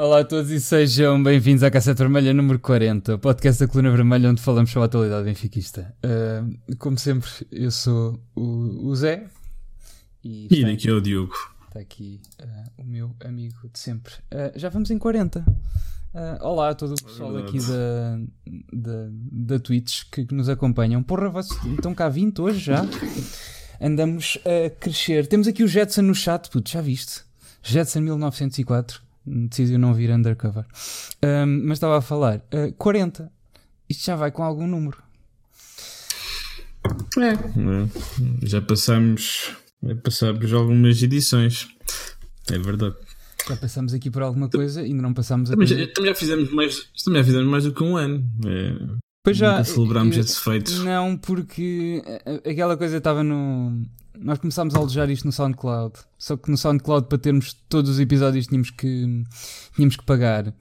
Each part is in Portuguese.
Olá a todos e sejam bem-vindos à Cassete Vermelha número 40, o podcast da Coluna Vermelha onde falamos sobre a atualidade benfiquista. Uh, como sempre, eu sou o, o Zé e, e daqui é o Diogo. Está aqui uh, o meu amigo de sempre. Uh, já vamos em 40. olá a todo o pessoal aqui da, da, da Twitch que, que nos acompanham. Porra, vocês estão cá 20 hoje já? Andamos a crescer. Temos aqui o Jetson no chat, puto, já viste? Jetson 1904 decidiu não vir undercover. Um, mas estava a falar, uh, 40. Isto já vai com algum número. É, já passamos, já passamos algumas edições. É verdade. Já passamos aqui por alguma coisa, ainda não passamos a também, já, também já fizemos mais, também já fizemos mais do que um ano. É, pois já celebramos esses feitos. Não, porque aquela coisa estava no nós começámos a alojar isto no SoundCloud. Só que no SoundCloud, para termos todos os episódios, tínhamos que, tínhamos que pagar.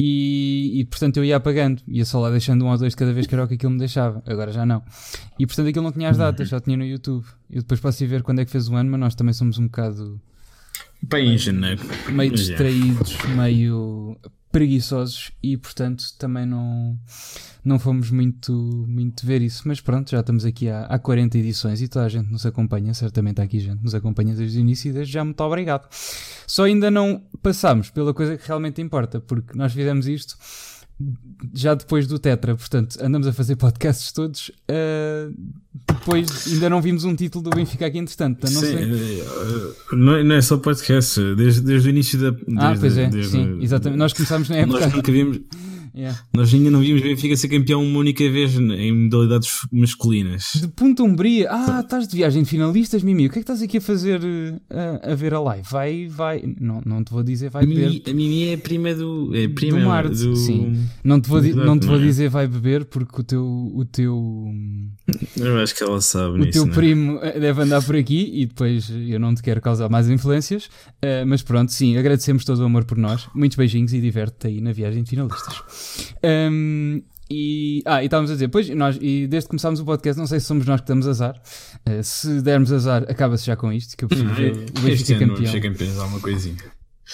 E, e, portanto eu ia apagando, ia só lá deixando um ou dois de cada vez que era o que aquilo me deixava, agora já não. E portanto aquilo não tinha as datas, só tinha no YouTube. Eu depois posso ir ver quando é que fez o ano, mas nós também somos um bocado. Bem em janeiro. Meio distraídos, meio preguiçosos e portanto também não, não fomos muito, muito ver isso. Mas pronto, já estamos aqui há, há 40 edições e toda a gente nos acompanha, certamente há aqui gente nos acompanha desde o início e desde já muito obrigado. Só ainda não passámos pela coisa que realmente importa, porque nós fizemos isto já depois do Tetra, portanto, andamos a fazer podcasts todos. Uh, depois ainda não vimos um título do Benfica aqui, entretanto. Não, sim, sei. Eh, não, é, não é só podcast, desde, desde o início da. Desde, ah, pois é, sim, exatamente. Nós começámos na época. Nós nunca vimos. Yeah. Nós ainda não vimos Benfica ser campeão uma única vez em modalidades masculinas. De Punta Umbria. Ah, estás de viagem de finalistas, Mimi. O que é que estás aqui a fazer a, a ver a live? Vai, vai. Não, não te vou dizer vai a beber. Mimi, a Mimi é prima do. É prima do Marte. Do... Sim. Não te vou, Exato, não te vou é? dizer vai beber porque o teu. O teu eu acho que ela sabe. O nisso, teu né? primo eh, deve andar por aqui e depois eu não te quero causar mais influências. Uh, mas pronto, sim, agradecemos todo o amor por nós. Muitos beijinhos e diverte-te aí na viagem de finalistas. Um, e, ah, e estávamos a dizer, pois, nós, e desde que começámos o podcast, não sei se somos nós que damos azar. Uh, se dermos azar, acaba-se já com isto, que eu prefiro hum, o Benfica campeão. Campeões, há uma coisinha.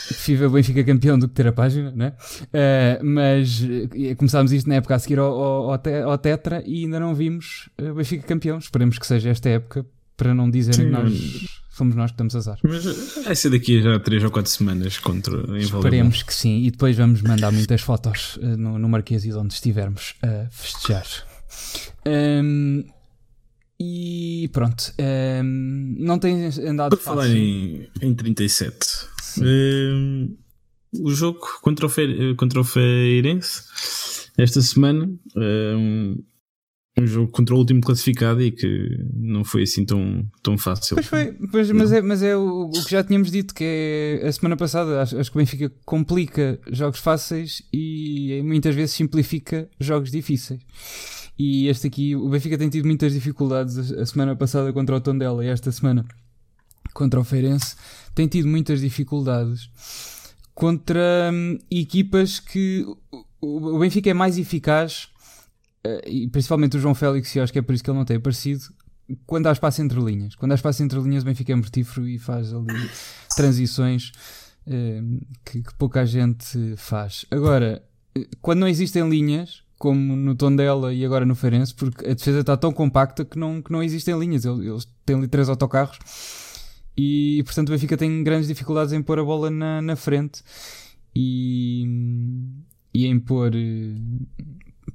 Prefiro o Benfica campeão do que ter a página, né? Uh, mas uh, começámos isto na época a seguir ao, ao, ao, Tetra e ainda não vimos o Benfica campeão. Esperemos que seja esta época para não dizerem que nós fomos nós que damos azar. Mas vai ser daqui já 3 ou 4 semanas contra Esperemos que sim, e depois vamos mandar muitas fotos uh, no, no Marquês onde estivermos a festejar. Um, e pronto, um, não tem andado Por falar em, em 37, um, o jogo contra o, Fe, contra o Feirense esta semana. Um, um jogo contra o último classificado e que não foi assim tão, tão fácil. Pois foi, pois, mas, é, mas é o, o, que já tínhamos dito, que é a semana passada, acho, acho, que o Benfica complica jogos fáceis e muitas vezes simplifica jogos difíceis. E este aqui, o Benfica tem tido muitas dificuldades a semana passada contra o Tondela e esta semana contra o Feirense tem tido muitas dificuldades contra hum, equipas que o, o Benfica é mais eficaz e principalmente o João Félix, e acho que é por isso que ele não tem aparecido, quando há espaço entre linhas. Quando há espaço entre linhas, o Benfica é mortífero e faz ali transições eh, que, que, pouca gente faz. Agora, eh, quando não existem linhas, como no Tondela e agora no Feirense, porque a defesa está tão compacta que não, que não existem linhas. Eles, eles têm ali três autocarros e, portanto, o Benfica tem grandes dificuldades em pôr a bola na, na frente e, e em pôr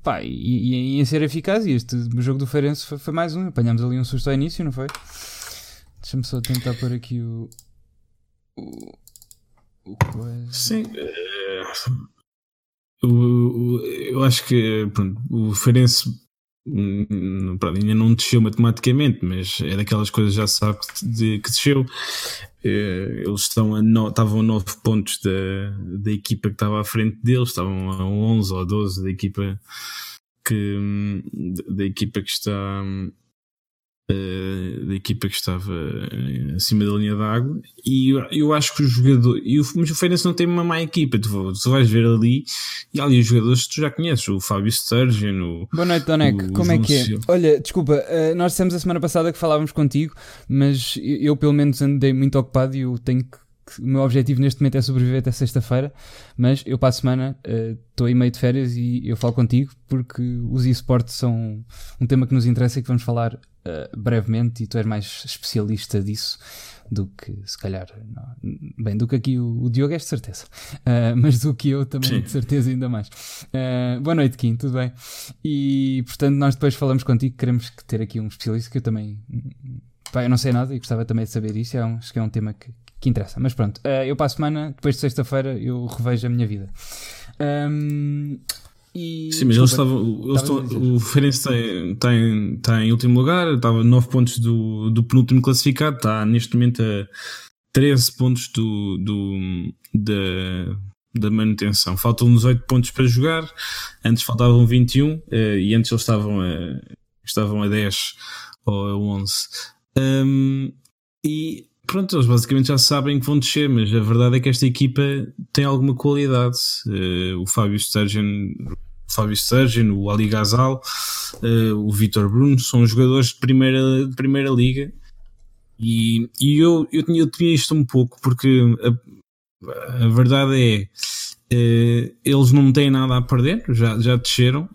Pá, e, e, ser eficaz, e este jogo do Feirense foi, foi, mais um. Apanhámos ali um susto ao início, não foi? Deixa-me só tentar pôr aqui o. o, o coisa. Sim. Uh, o, eu acho que pronto, o Feirense pronto, ainda não desceu matematicamente, mas é daquelas coisas já se sabe que, que desceu. Eh, eles estão a no, estavam a 9 pontos da, da equipa que estava à frente deles, estavam a 11 ou 12 da equipa que da equipa que está uh, da equipa que estava acima da linha d'água e eu, eu, acho que o jogador e o, mas o Feirense não tem uma má equipa. Tu, tu vais ver ali e ali os jogadores que tu já conheces o Fábio Sturgeon o, Boa noite Donec, como é que é? Olha, desculpa, uh, nós dissemos a semana passada que falávamos contigo mas eu, eu pelo menos andei muito ocupado e eu tenho que o meu objetivo neste momento é sobreviver até sexta-feira, mas eu para a semana estou uh, aí meio de férias e eu falo contigo porque os esportes são um tema que nos interessa e que vamos falar uh, brevemente e tu és mais especialista disso do que se calhar não, bem do que aqui o, o Diogo é de certeza. Uh, mas do que eu também Sim. de certeza ainda mais. Uh, boa noite Kim, tudo bem? E portanto nós depois falamos contigo queremos ter aqui um especialista que eu também pá, eu não sei nada e gostava também de saber isso é um, acho que é um tema que, que interessa. Mas pronto, eu para a semana depois de sexta-feira eu revejo a minha vida. Um, e, Sim, mas eles estavam. Eles estão, o Feirense está, está, em, está em último lugar, estava 9 pontos do, do penúltimo classificado, está neste momento a 13 pontos do, do, da, da manutenção. Faltam-nos 8 pontos para jogar, antes faltavam 21 eh, e antes eles estavam a, estavam a 10 ou a 11. Um, e pronto, eles basicamente já sabem que vão descer, mas a verdade é que esta equipa tem alguma qualidade. Uh, o Fábio Sturgeon, Fábio Sturgeon, o Ali Gazal, uh, o Vitor Bruno são jogadores de primeira, de primeira liga. E, e eu, eu, tinha, eu tinha isto um pouco, porque a, a verdade é. Uh, eles não têm nada a perder, já, já desceram.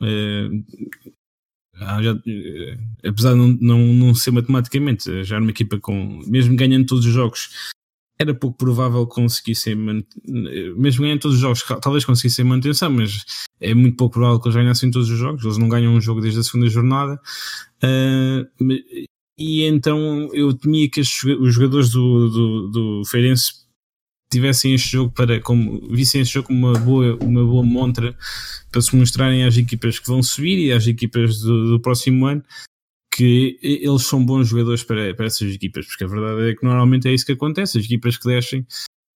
Ah, já, eh, apesar de não, não, não ser matematicamente, eh, já era uma equipa com, mesmo ganhando todos os jogos, era pouco provável que conseguissem, mesmo ganhando todos os jogos, talvez conseguissem manutenção, mas é muito pouco provável que eles ganhassem todos os jogos. Eles não ganham um jogo desde a segunda jornada. Uh, e então eu temia que os jogadores do, do, do Feirense tivessem este jogo para como vissem este jogo como uma boa, uma boa montra para se mostrarem às equipas que vão subir e às equipas do, do próximo ano que eles são bons jogadores para, para essas equipas, porque a verdade é que normalmente é isso que acontece, as equipas que descem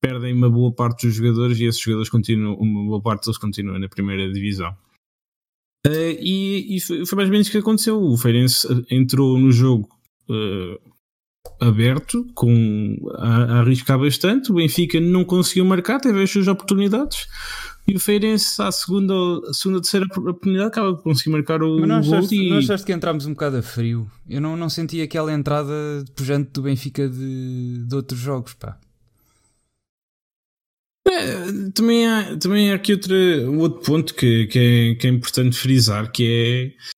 perdem uma boa parte dos jogadores e esses jogadores continuam, uma boa parte deles continuam na primeira divisão. Uh, e, e, foi mais ou menos o que aconteceu. O Feirense entrou no jogo uh, aberto, com, a, a, arriscar bastante. O Benfica não conseguiu marcar, teve as suas oportunidades. E o Feirense, à segunda, segunda terceira oportunidade, acaba de conseguir marcar o Mas não gol. Achaste, e... não achaste que entramos um bocado a frio? Eu não, não senti aquela entrada pujante do Benfica de, de outros jogos, pá. É, também, há, também há aqui outro, um outro ponto que, que, é, que é importante frisar, que é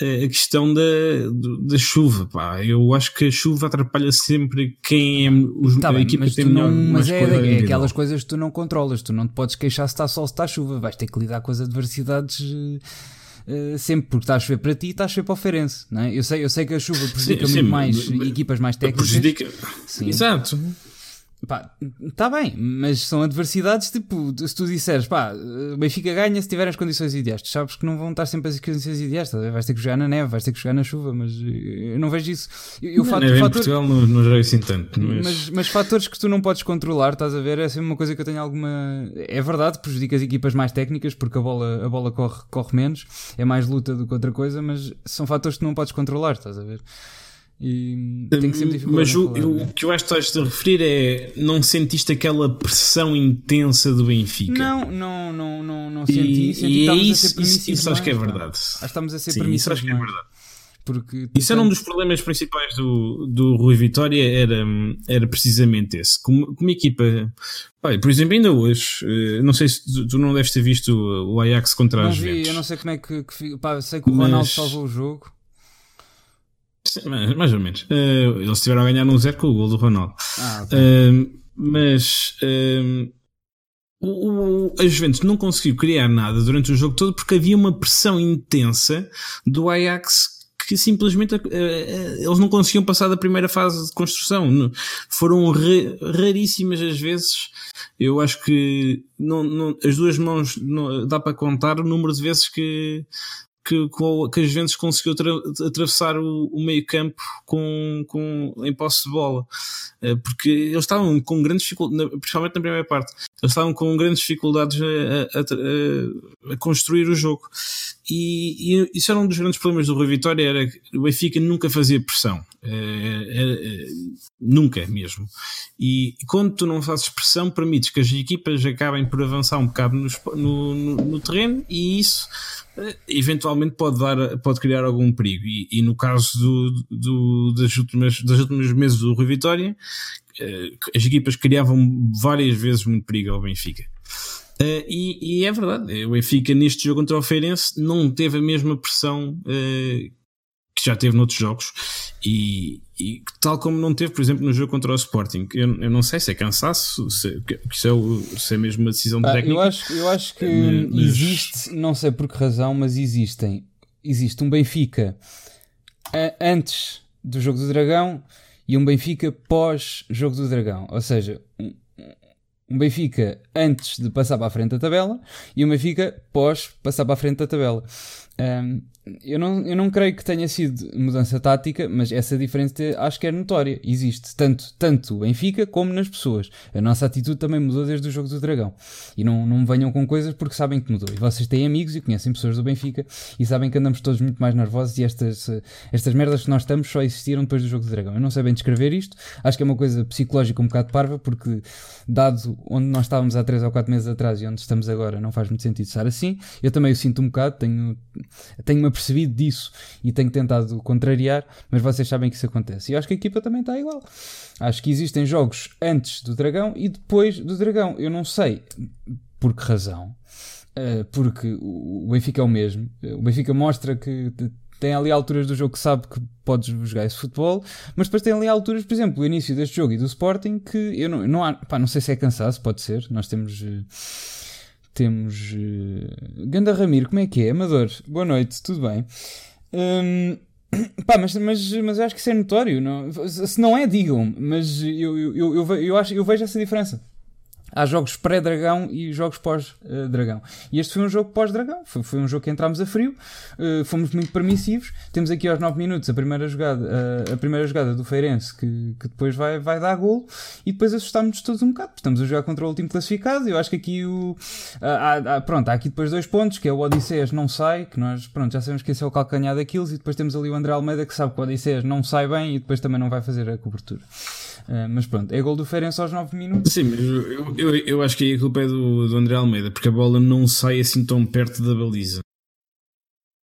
a questão da, da chuva, pá. Eu acho que a chuva atrapalha sempre quem é os, tá a bem, equipa tem melhor. Não, mas é, é aquelas coisas que tu não controlas, tu não te podes queixar se está sol, se está chuva, vais ter que lidar com as adversidades. Uh, sempre porque está a chover para ti e está a chover para o Ferense, não é? eu, sei, eu sei que a chuva prejudica sim, muito sim, mais mas, equipas mais técnicas. Prejudica. Sim. Exato. Pá, tá bem, mas são adversidades tipo, se tu disseres, pá, o Benfica ganha se tiver as condições ideais, tu sabes que não vão estar sempre as condições ideais, tá? vais ter que jogar na neve, vais ter que jogar na chuva, mas eu não vejo isso. Eu, não, fator, em Portugal não, não assim tanto. Mas... mas... Mas, fatores que tu não podes controlar, estás a ver, é sempre uma coisa que eu tenho alguma. É verdade, prejudica as equipas mais técnicas porque a bola, a bola corre, corre menos, é mais luta do que outra coisa, mas são fatores que tu não podes controlar, estás a ver. E tenho sempre Mas o, o, que eu acho que estás a referir é não sentiste aquela pressão intensa do Benfica? Não, não, não, não, não senti. E, senti e é isso, isso, isso acho que é verdade. Acho que estamos a ser Sim, isso acho que é verdade. Porque, Isso era um dos problemas principais do, do Rui Vitória, era, era precisamente esse. Como, como equipa, pai, por exemplo, ainda hoje, eh, não sei se tu, tu, não deves ter visto o Ajax contra não as vi, Eu não sei como é que, que pá, sei que o Ronaldo Mas... salvou o jogo. Mais, ou menos. Uh, eles estiveram a ganhar um zero com o gol do Ronaldo. Ah, okay. uh, mas uh, o, o, a Juventus não conseguiu criar nada durante o jogo todo porque havia uma pressão intensa do Ajax que simplesmente eles não conseguiam passar da primeira fase de construção. Foram raríssimas as vezes. Eu acho que não, não, as duas mãos não, dá para contar o número de vezes que que, que a Juventus conseguiu atravessar o, o meio campo com, com, em posse de bola. Eh, porque eles estavam com grandes dificuldades, principalmente na primeira parte, eles estavam com grandes dificuldades a, a, a construir o jogo. E, e, isso era um dos grandes problemas do Rui Vitória, era que o Benfica nunca fazia pressão. É, é, é, nunca mesmo. E quando tu não fazes pressão, permites que as equipas acabem por avançar um bocado no, no, no terreno e isso eventualmente pode dar, pode criar algum perigo. E, e no caso do, do, das últimas, das últimas meses do Rui Vitória, as equipas criavam várias vezes muito perigo ao Benfica. Uh, e, e, é verdade, o Benfica neste jogo contra o Feirense não teve a mesma pressão uh, que já teve noutros jogos e, e, tal como não teve, por exemplo, no jogo contra o Sporting. Eu, eu não sei se é cansaço, se, se, é, o, se é mesmo uma decisão ah, técnica. Eu acho, eu acho que mas... existe, não sei por que razão, mas existem. Existe um Benfica antes do jogo do Dragão e um Benfica pós-jogo do Dragão. Ou seja, um Benfica antes de passar para a frente da tabela e um Benfica pós passar para a frente da tabela. Um, eu não, eu não creio que tenha sido mudança tática, mas essa diferença acho que é notória. Existe tanto, tanto o Benfica como nas pessoas. A nossa atitude também mudou desde o jogo do Dragão. E não, não venham com coisas porque sabem que mudou. E vocês têm amigos e conhecem pessoas do Benfica e sabem que andamos todos muito mais nervosos e estas, estas merdas que nós estamos só existiram depois do jogo do Dragão. Eu não sei bem descrever isto. Acho que é uma coisa psicológica um bocado parva porque, dado onde nós estávamos há 3 ou 4 meses atrás e onde estamos agora, não faz muito sentido estar assim. Eu também o sinto um bocado. Tenho, tenho uma percebido disso e tenho tentado contrariar, mas vocês sabem que isso acontece. E acho que a equipa também está igual. Acho que existem jogos antes do Dragão e depois do Dragão. Eu não sei por que razão, eh, porque o Benfica é o mesmo. O Benfica mostra que tem ali alturas do jogo que sabe que podes jogar esse futebol, mas depois tem ali alturas, por exemplo, o início deste jogo e do Sporting, que eu não, não, há, pá, não sei se é cansaço, pode ser. Nós temos eh, temos. Uh, Ganda Ramiro, como é que é? Amador, boa noite, tudo bem? Um, pá, mas, mas, mas acho que isso é notório. Não? Se não é, digam-me, mas eu, eu, eu, eu, acho, eu vejo essa diferença há jogos pré-dragão e jogos pós-dragão. E este foi um jogo pós-dragão, foi, foi, um jogo que entramos a frio, uh, fomos muito permissivos. Temos aqui aos 9 minutos a primeira jogada, uh, a primeira jogada do Feirense que, que depois vai, vai dar gol e depois assustámos-nos todos um bocado. Estamos a jogar contra o último classificado. Eu acho que aqui o. Há, há, pronto, há aqui depois dois pontos, que é o Odisseias não sai, que nós pronto, já sabemos que esse é o calcanhar daquilo, e depois temos ali o André Almeida que sabe que o Odisseias não sai bem e depois também não vai fazer a cobertura. Uh, mas pronto, é gol do Feirense aos 9 minutos. Sim, mas eu, eu, eu acho que a culpa é do, do André Almeida, porque a bola não sai assim tão perto da baliza.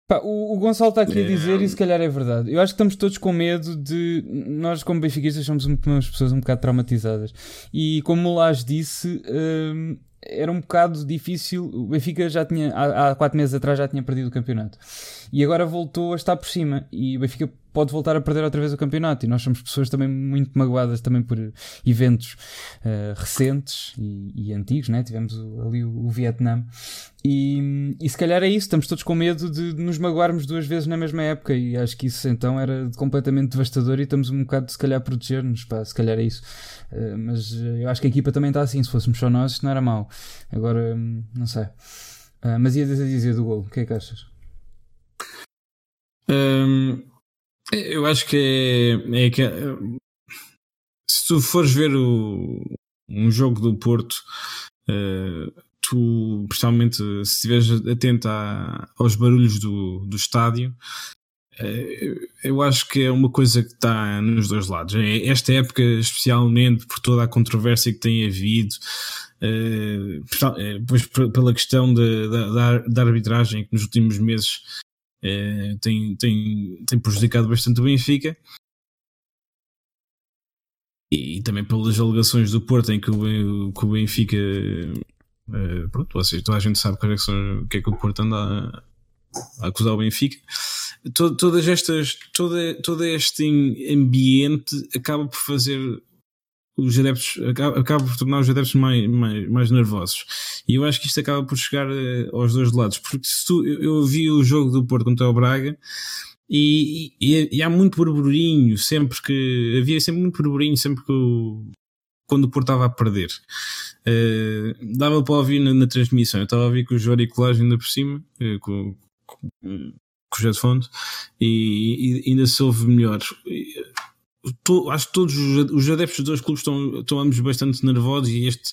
Pá, o, o, Gonçalo está aqui é... a dizer, e se calhar é verdade. Eu acho que estamos todos com medo de. Nós, como benfiquistas, somos umas pessoas um bocado traumatizadas. E como o Lage disse, hum, era um bocado difícil. O Benfica já tinha, há, há quatro meses atrás, já tinha perdido o campeonato. E agora voltou a estar por cima. E o Benfica pode voltar a perder outra vez o campeonato. E nós somos pessoas também muito magoadas também por eventos uh, recentes e, e, antigos, né? Tivemos o, ali o, o Vietnã. E, e se calhar é isso, estamos todos com medo de, de nos magoarmos duas vezes na mesma época. E acho que isso então era completamente devastador e estamos um bocado, se calhar, proteger-nos. Se calhar é isso. Uh, mas eu acho que a equipa também está assim. Se fôssemos só nós, não era mau. Agora, um, não sei. Uh, mas ia dizer do gol, o que é que achas? Um, eu acho que é, é que se tu fores ver o, um jogo do Porto, uh, tu, principalmente se estiveres atento aos barulhos do, do estádio, uh, eu acho que é uma coisa que está nos dois lados. É, esta época, especialmente por toda a controvérsia que tem havido, uh, depois pela questão da, da arbitragem que nos últimos meses é, tem, tem, tem prejudicado bastante o Benfica. E, também pelas alegações do Porto em que o, que o Benfica. É, pronto, seja, toda a gente sabe o que, é que, é que o Porto anda a, a acusar o Benfica. Todas estas, todo, todo este ambiente acaba por fazer os adeptos acaba, por tornar os adeptos mais, mais, mais nervosos. E eu acho que isto acaba por chegar uh, aos dois lados, porque se tu, eu, vi o jogo do Porto contra o Braga e, e, e, há muito burburinho, sempre que havia sempre muito burburinho, sempre que o, quando o Porto estava a perder. Uh, dava para ouvir na, na, transmissão. Eu estava a ouvir com os auriculares ainda por cima, uh, com, com, com os headphones, e, e ainda se ouve melhor to, acho que todos os, os adeptos dos dois clubes estão, estão ambos bastante nervosos e este,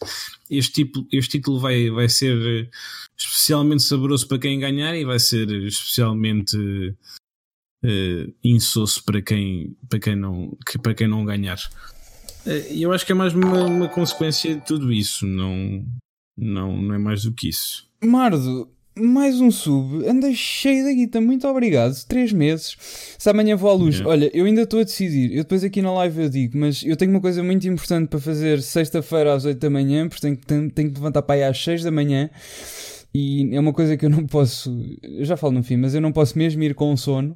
este, tipo, este título vai, vai ser eh, especialmente saboroso para quem ganhar e vai ser especialmente uh, insosso para quem, para quem, não, para quem não ganhar. Uh, eu acho que é mais uma, uma consequência de tudo isso, não, não, não é mais do que isso. Mardo, mais um sub, andei cheio da guita, muito obrigado. Três meses. Se amanhã vou à luz, yeah. olha, eu ainda estou a decidir. Eu depois aqui na live eu digo, mas eu tenho uma coisa muito importante para fazer sexta-feira às 8 da manhã, porque tenho, tenho, tenho que levantar para aí às 6 da manhã. E é uma coisa que eu não posso. Eu já falo no fim, mas eu não posso mesmo ir com sono.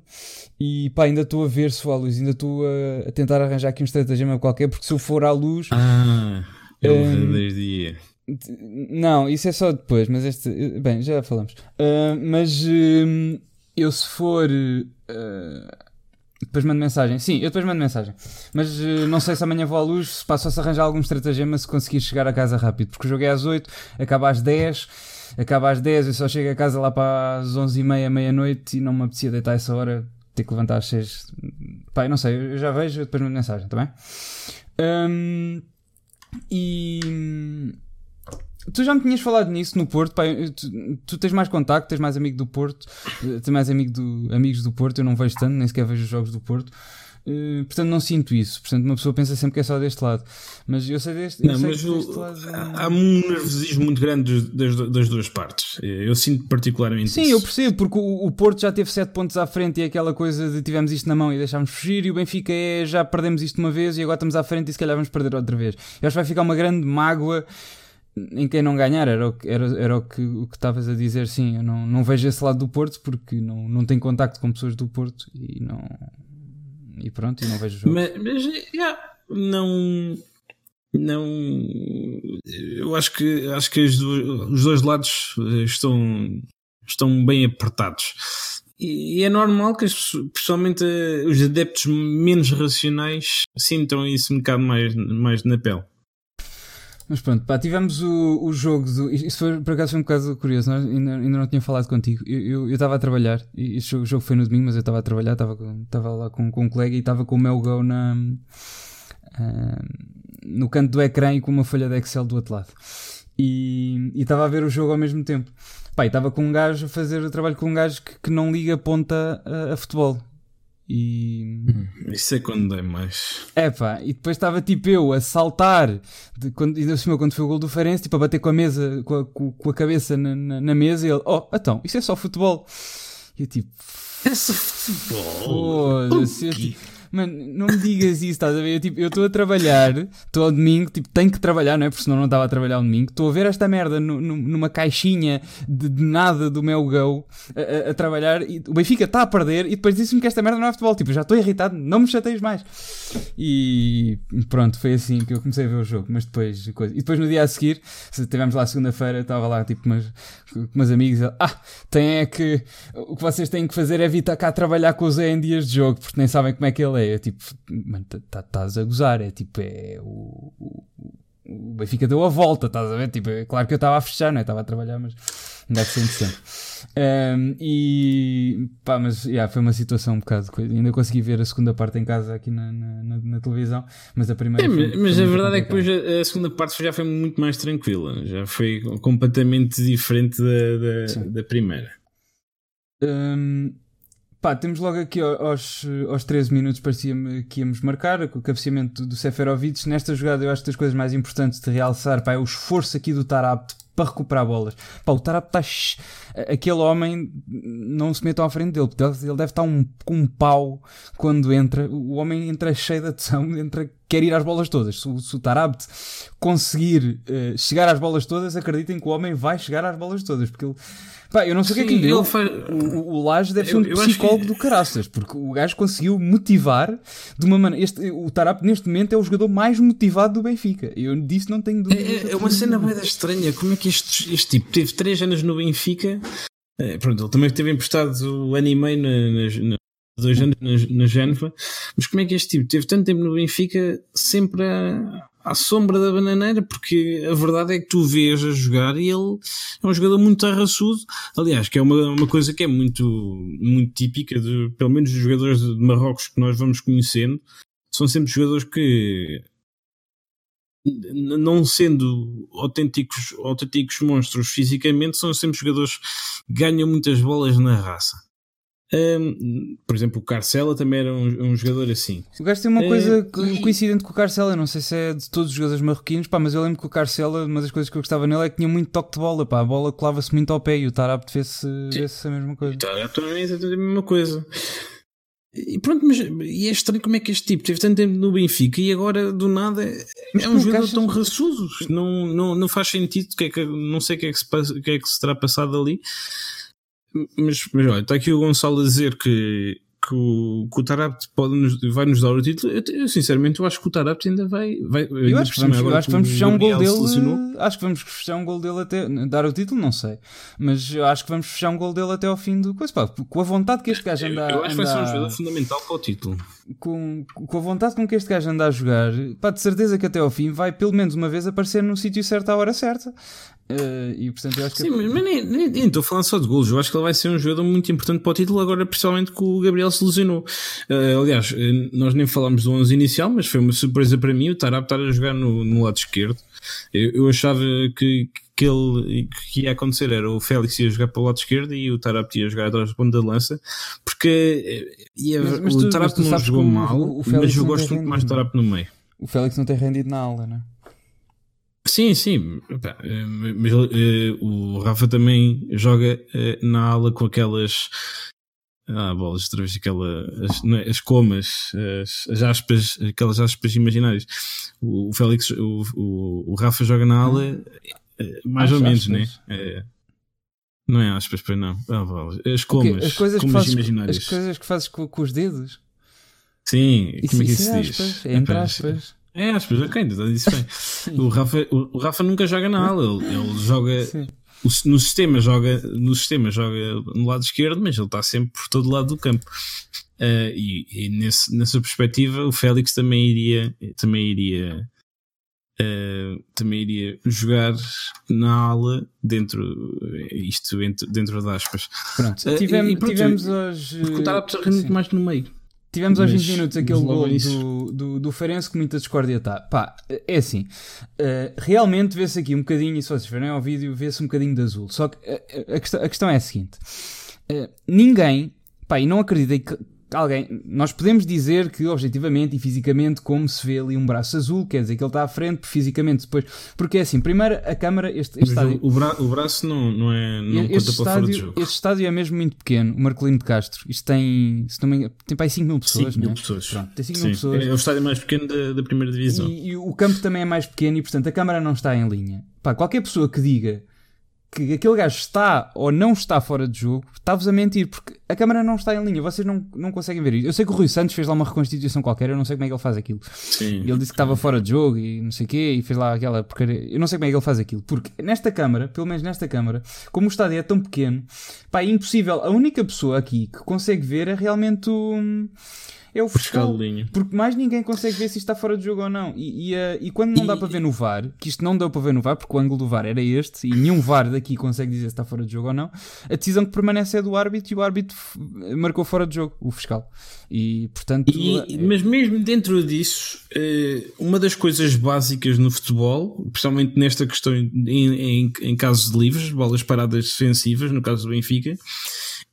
E pá, ainda estou a ver se vou à luz, ainda estou a, a, tentar arranjar aqui um estratagema qualquer, porque se eu for à luz. Ah, é o um, dia. Não, isso é só depois, mas este. Bem, já falamos. Uh, mas uh, eu se for. Uh, depois mando mensagem. Sim, eu depois mando mensagem. Mas não sei se amanhã vou à luz, se passo a arranjar algum estratagema se conseguir chegar a casa rápido. Porque o jogo é às 8, acaba às 10, acaba às 10, eu só chego a casa lá para as 11h30, meia-noite e não me apetecia deitar essa hora, ter que levantar às 6. Pai, não sei, eu já vejo, depois mando mensagem, tá bem? Um, e Tu já me tinhas falado nisso no Porto, pá, tu, tu, tens mais contacto, tens mais amigo do Porto, eh, tens mais amigo do, amigos do Porto, eu não vejo tanto, nem sequer vejo os jogos do Porto. Uh, portanto, não sinto isso. Portanto, uma pessoa pensa sempre que é só deste lado. Mas eu sei deste, não, sei mas deste o, lado. Há um nervosismo muito grande das, das, duas partes. Eu sinto particularmente Sim, isso. eu percebo, porque o, o, Porto já teve 7 pontos à frente e é aquela coisa de tivemos isto na mão e deixámos fugir. E o Benfica é já perdemos isto uma vez e agora estamos à frente e se calhar vamos perder outra vez. Eu acho que vai ficar uma grande mágoa em quem não ganhar, era o que, era, era o que estavas a dizer, sim, eu não, não vejo esse lado do Porto porque não, não tenho contacto com pessoas do Porto e não e pronto, e não vejo jogo. Mas, mas yeah, não não eu acho que acho que os dois lados estão estão bem apertados e é normal que pessoalmente os adeptos menos racionais sintam isso um bocado mais, mais na pele mas pronto, pá, tivemos o, o jogo do. Isso foi por acaso foi um bocado curioso, nós ainda, ainda não tinha falado contigo. Eu estava a trabalhar, e jogo, o jogo foi no domingo, mas eu estava a trabalhar, estava lá com, com um colega e estava com o meu Go na, uh, no canto do ecrã e com uma folha de Excel do outro lado. E estava a ver o jogo ao mesmo tempo. Pá, estava com um gajo a fazer o trabalho com um gajo que, que não liga ponta a, a futebol. E. Isso é quando dei mais. É pá, e depois estava tipo eu a saltar, de, quando, ainda cima quando foi o gol do Ferenc, tipo a bater com a mesa, com a, com a cabeça na, na, na, mesa e ele, oh, então, isso é só futebol. E eu tipo. É só futebol? Foda-se. Mano, não me digas isso, estás a ver? Eu tipo, estou a trabalhar, estou ao domingo, tipo, tenho que trabalhar, não é? Porque senão não estava a trabalhar ao domingo. Estou a ver esta merda no, no, numa caixinha de, de, nada do meu Go a, a, a, trabalhar e o Benfica está a perder e depois disse-me que esta merda não é futebol. Tipo, já estou irritado, não me chateias mais. E pronto, foi assim que eu comecei a ver o jogo. Mas depois, coisa. E depois no dia a seguir, tivemos lá segunda-feira, estava lá tipo com meus amigos ah, tem é que o que vocês têm que fazer é vir cá trabalhar com o Zé em dias de jogo, porque nem sabem como é que ele é é, tipo, mano, estás a gozar, é tipo, é o, o, o Benfica deu a volta, estás a ver? Tipo, é claro que eu estava a fechar, não é? Estava a trabalhar, mas deve ser interessante. Um, e pá, mas yeah, foi uma situação um bocado coisa. Ainda consegui ver a segunda parte em casa aqui na, na, na, na televisão, mas a primeira. É, foi, mas foi a verdade é que depois a, a, segunda parte já foi muito mais tranquila, já foi completamente diferente da, da, da primeira. Um, Pá, temos logo aqui aos, aos 13 minutos, parecia-me que íamos marcar, com o cabeceamento do Seferovic. Nesta jogada, eu acho que das coisas mais importantes de realçar pá, é o esforço aqui do Tarapte para recuperar bolas. Pá, o Tarapte está. Aquele homem, não se metam à frente dele, ele deve estar um, com um pau quando entra. O homem entra cheio de atenção, entra, quer ir às bolas todas. Se, se o Tarapte conseguir uh, chegar às bolas todas, acreditem que o homem vai chegar às bolas todas, porque ele Pá, eu não sei o que é que lhe deu. Faz... O, o Laje deve ser um psicólogo que... do caraças, porque o gajo conseguiu motivar de uma maneira. Este, o Tarap, neste momento, é o jogador mais motivado do Benfica. Eu disse, não tenho dúvida. É, é uma cena bem estranha. Como é que este, este tipo teve 3 anos no Benfica? É, pronto, ele também teve emprestado o ano e meio na, na, na dois anos na, Genfa, mas como é que este tipo teve tanto tempo no Benfica sempre a, à sombra da bananeira, porque a verdade é que tu vês a jogar e ele é um jogador muito arraçudo. Aliás, que é uma, uma coisa que é muito, muito típica, de, pelo menos dos jogadores de Marrocos que nós vamos conhecendo, são sempre jogadores que, não sendo autênticos, autênticos monstros fisicamente, são sempre jogadores que ganham muitas bolas na raça. Um, por exemplo, o Carcela também era um, um jogador assim. O gajo tem uma coisa coincidente com o Carcela, não sei se é de todos os jogadores marroquinos, pá, mas eu lembro que o Carcela, uma das coisas que eu gostava nele é que tinha muito toque de bola, pá, a bola colava-se muito ao pé e o Tarap fez-se a mesma coisa. O Tarap também é a mesma coisa. E pronto, mas e é estranho como é que este tipo teve tanto tempo no Benfica e agora do nada é um jogador tão raçudo. Não, não, não faz sentido. Que é que, não sei o que é que se, que é que se terá passado ali. Mas, mas olha, está aqui o Gonçalo a dizer que que o, que o pode nos, vai nos dar o título, eu, eu sinceramente eu acho que o Tarabt ainda vai. vai eu acho que vamos, eu acho que vamos fechar um gol dele. Selecionou. Acho que vamos fechar um gol dele até. Dar o título, não sei. Mas eu acho que vamos fechar um gol dele até ao fim do coisa. Pá, com a vontade que este gajo anda. Eu acho que vai ser um jogador fundamental para o título. Com, com a vontade com que este gajo anda a jogar, pá, de certeza que até ao fim vai pelo menos uma vez aparecer no sítio certo à hora certa. Uh, e portanto eu acho que. Sim, mas, mas nem, nem, nem, estou falando só de golos. Eu acho que ele vai ser um jogador muito importante para o título, agora, principalmente que o Gabriel se lesionou. Uh, aliás, eh, nós nem falámos do 11 inicial, mas foi uma surpresa para mim o Tarap estar a jogar no, no lado esquerdo. Eu, eu achava que, que ele que ia acontecer era o Félix ia jogar para o lado esquerdo e o Tarap ia jogar atrás do ponto da lança, porque ia, mas, mas o Tarap não jogou mal, o, o mas eu gosto muito mais do Tarap no meio. O Félix não tem rendido na aula, não é? Sim, sim, eh, mas uh, o Rafa também joga uh, na ala com aquelas ah, bolas, outra vez aquela, as, é, as comas, as, as, aspas, aquelas aspas imaginárias. O, o Félix, o, o, o, Rafa joga na ala mais as ou menos, né? É, não é aspas, para não. Ah, bolas. As comas, as coisas comas fazes, imaginárias. As coisas que fazes com, com os dedos. Sim, isso, como é que isso, isso é aspas, diz? É entre aspas. É, aspas, ok, ainda disse bem. o, Rafa, o, o, Rafa nunca joga na ala, ele, ele joga. O, no sistema joga no sistema joga no lado esquerdo, mas ele está sempre por todo lado do campo. Uh, e, e nesse, nessa perspectiva, o Félix também iria, também iria, uh, também iria jogar na ala dentro, isto dentro das aspas. Pronto, tivemos, uh, e, pronto, tivemos hoje. Porque o Tarap muito mais no meio. Tivemos aos 20 minutos aquele gol do, do, do Ferenc com muita discórdia está. Pá, é assim. Uh, realmente vê-se aqui um bocadinho, e se vocês verem ao vídeo, vê-se um bocadinho de azul. Só que a, a, questão, a questão é a seguinte: uh, ninguém, pá, e não acreditei que alguém, nós podemos dizer que objetivamente e fisicamente, como se vê ali um braço azul, quer dizer que ele está à frente fisicamente depois, porque é assim, primeiro a câmara, este, este estádio, o, bra o, braço não, não é, não este conta para fora de jogo. Este estádio é mesmo muito pequeno, o Marcolino de Castro, isto tem, se engano, tem para aí 5 mil pessoas, 5 mil é? pessoas. Pronto, tem 5 mil pessoas. É o estádio mais pequeno da, da primeira divisão. E, e, o campo também é mais pequeno e portanto a câmara não está em linha. Pá, qualquer pessoa que diga que aquele gajo está ou não está fora de jogo, está-vos a mentir, porque a câmera não está em linha, vocês não, não conseguem ver isso. Eu sei que o Rui Santos fez lá uma reconstituição qualquer, eu não sei como é que ele faz aquilo. Sim. Ele disse que estava fora de jogo e não sei o quê, e fez lá aquela porcaria. Eu não sei como é que ele faz aquilo, porque nesta câmara, pelo menos nesta câmara, como o estádio é tão pequeno, pá, é impossível. A única pessoa aqui que consegue ver é realmente o é o fiscal. Porque mais ninguém consegue ver se isto está fora de jogo ou não. E, e, uh, e quando não e... dá para ver no VAR, que isto não deu para ver no VAR, porque o ângulo do VAR era este, e nenhum VAR daqui consegue dizer se está fora de jogo ou não, a decisão que permanece é do árbitro e o árbitro marcou fora de jogo, o fiscal. E portanto. E, mas mesmo dentro disso, eh, uma das coisas básicas no futebol, principalmente nesta questão em, em, em casos de livres, bolas paradas defensivas, no caso do Benfica,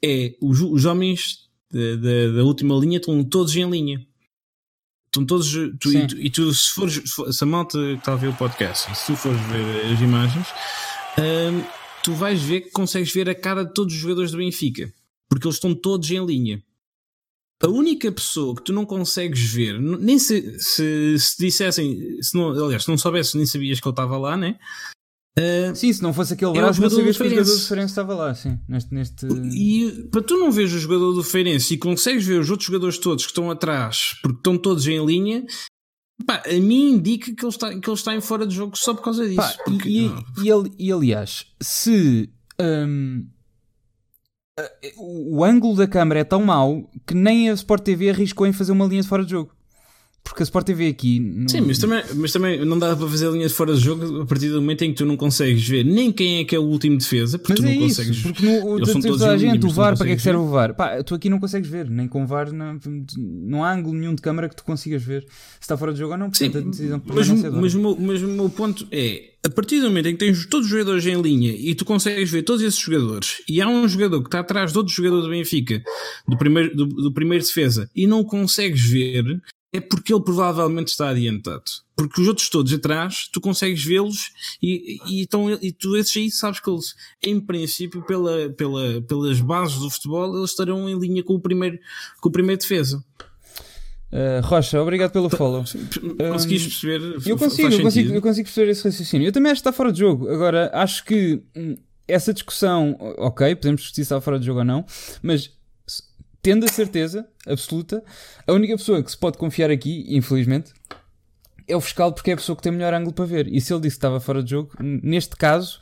é os, os homens da, da, última linha estão todos em linha. Estão todos. Tu, e, tu, e, tu, se fores. Se a malta que está a ver o podcast, se tu fores ver as imagens, hum, tu vais ver que consegues ver a cara de todos os jogadores do Benfica. Porque eles estão todos em linha. A única pessoa que tu não consegues ver, nem se, se, se dissessem, se não, aliás, se não soubesse, nem sabias que ele estava lá, né? Uh, sim, se não fosse aquele braço, é não sabias que o jogador do Feirense estava lá, sim. Neste, neste... E para tu não veres o jogador do Feirense e consegues ver os outros jogadores todos que estão atrás, porque estão todos em linha, pá, a mim indica que ele, está, que ele está em fora de jogo só por causa disso. Pá, porque, e, e, e, aliás, se um, o ângulo da câmera é tão mau que nem a Sport TV arriscou em fazer uma linha de fora de jogo. Porque a Sport TV aqui. Não... Sim, mas também, mas também não dá para fazer a linha de fora de jogo a partir do momento em que tu não consegues ver nem quem é que é o último defesa, porque mas tu é não isso, consegues. Porque no, Eles tu, toda a gente, o VAR, para que é que serve o VAR? Pá, tu aqui não consegues ver, nem com VAR, não, não há ângulo nenhum de câmara que tu consigas ver se está fora de jogo ou não. Sim, mas, mas, mas, o meu, mas o meu ponto é a partir do momento em que tens todos os jogadores em linha e tu consegues ver todos esses jogadores e há um jogador que está atrás de outro jogador do Benfica, do primeiro, do, do primeiro defesa, e não consegues ver, é porque ele provavelmente está adiantado. Porque os outros todos atrás, tu consegues vê-los e, e, então, e tu esses aí sabes que eles, em princípio, pela, pela, pelas bases do futebol, eles estarão em linha com o primeiro, com o primeiro defesa. Uh, Rocha, obrigado pelo follow. Conseguiste perceber? Eu consigo, eu consigo, eu consigo perceber esse raciocínio. Eu também acho que está fora de jogo. Agora, acho que hum, essa discussão, ok, podemos discutir se está fora de jogo ou não, mas tendo a certeza absoluta, a única pessoa que se pode confiar aqui, infelizmente, é o fiscal porque é a pessoa que tem melhor ângulo para ver. E se ele disse que estava fora de jogo, neste caso,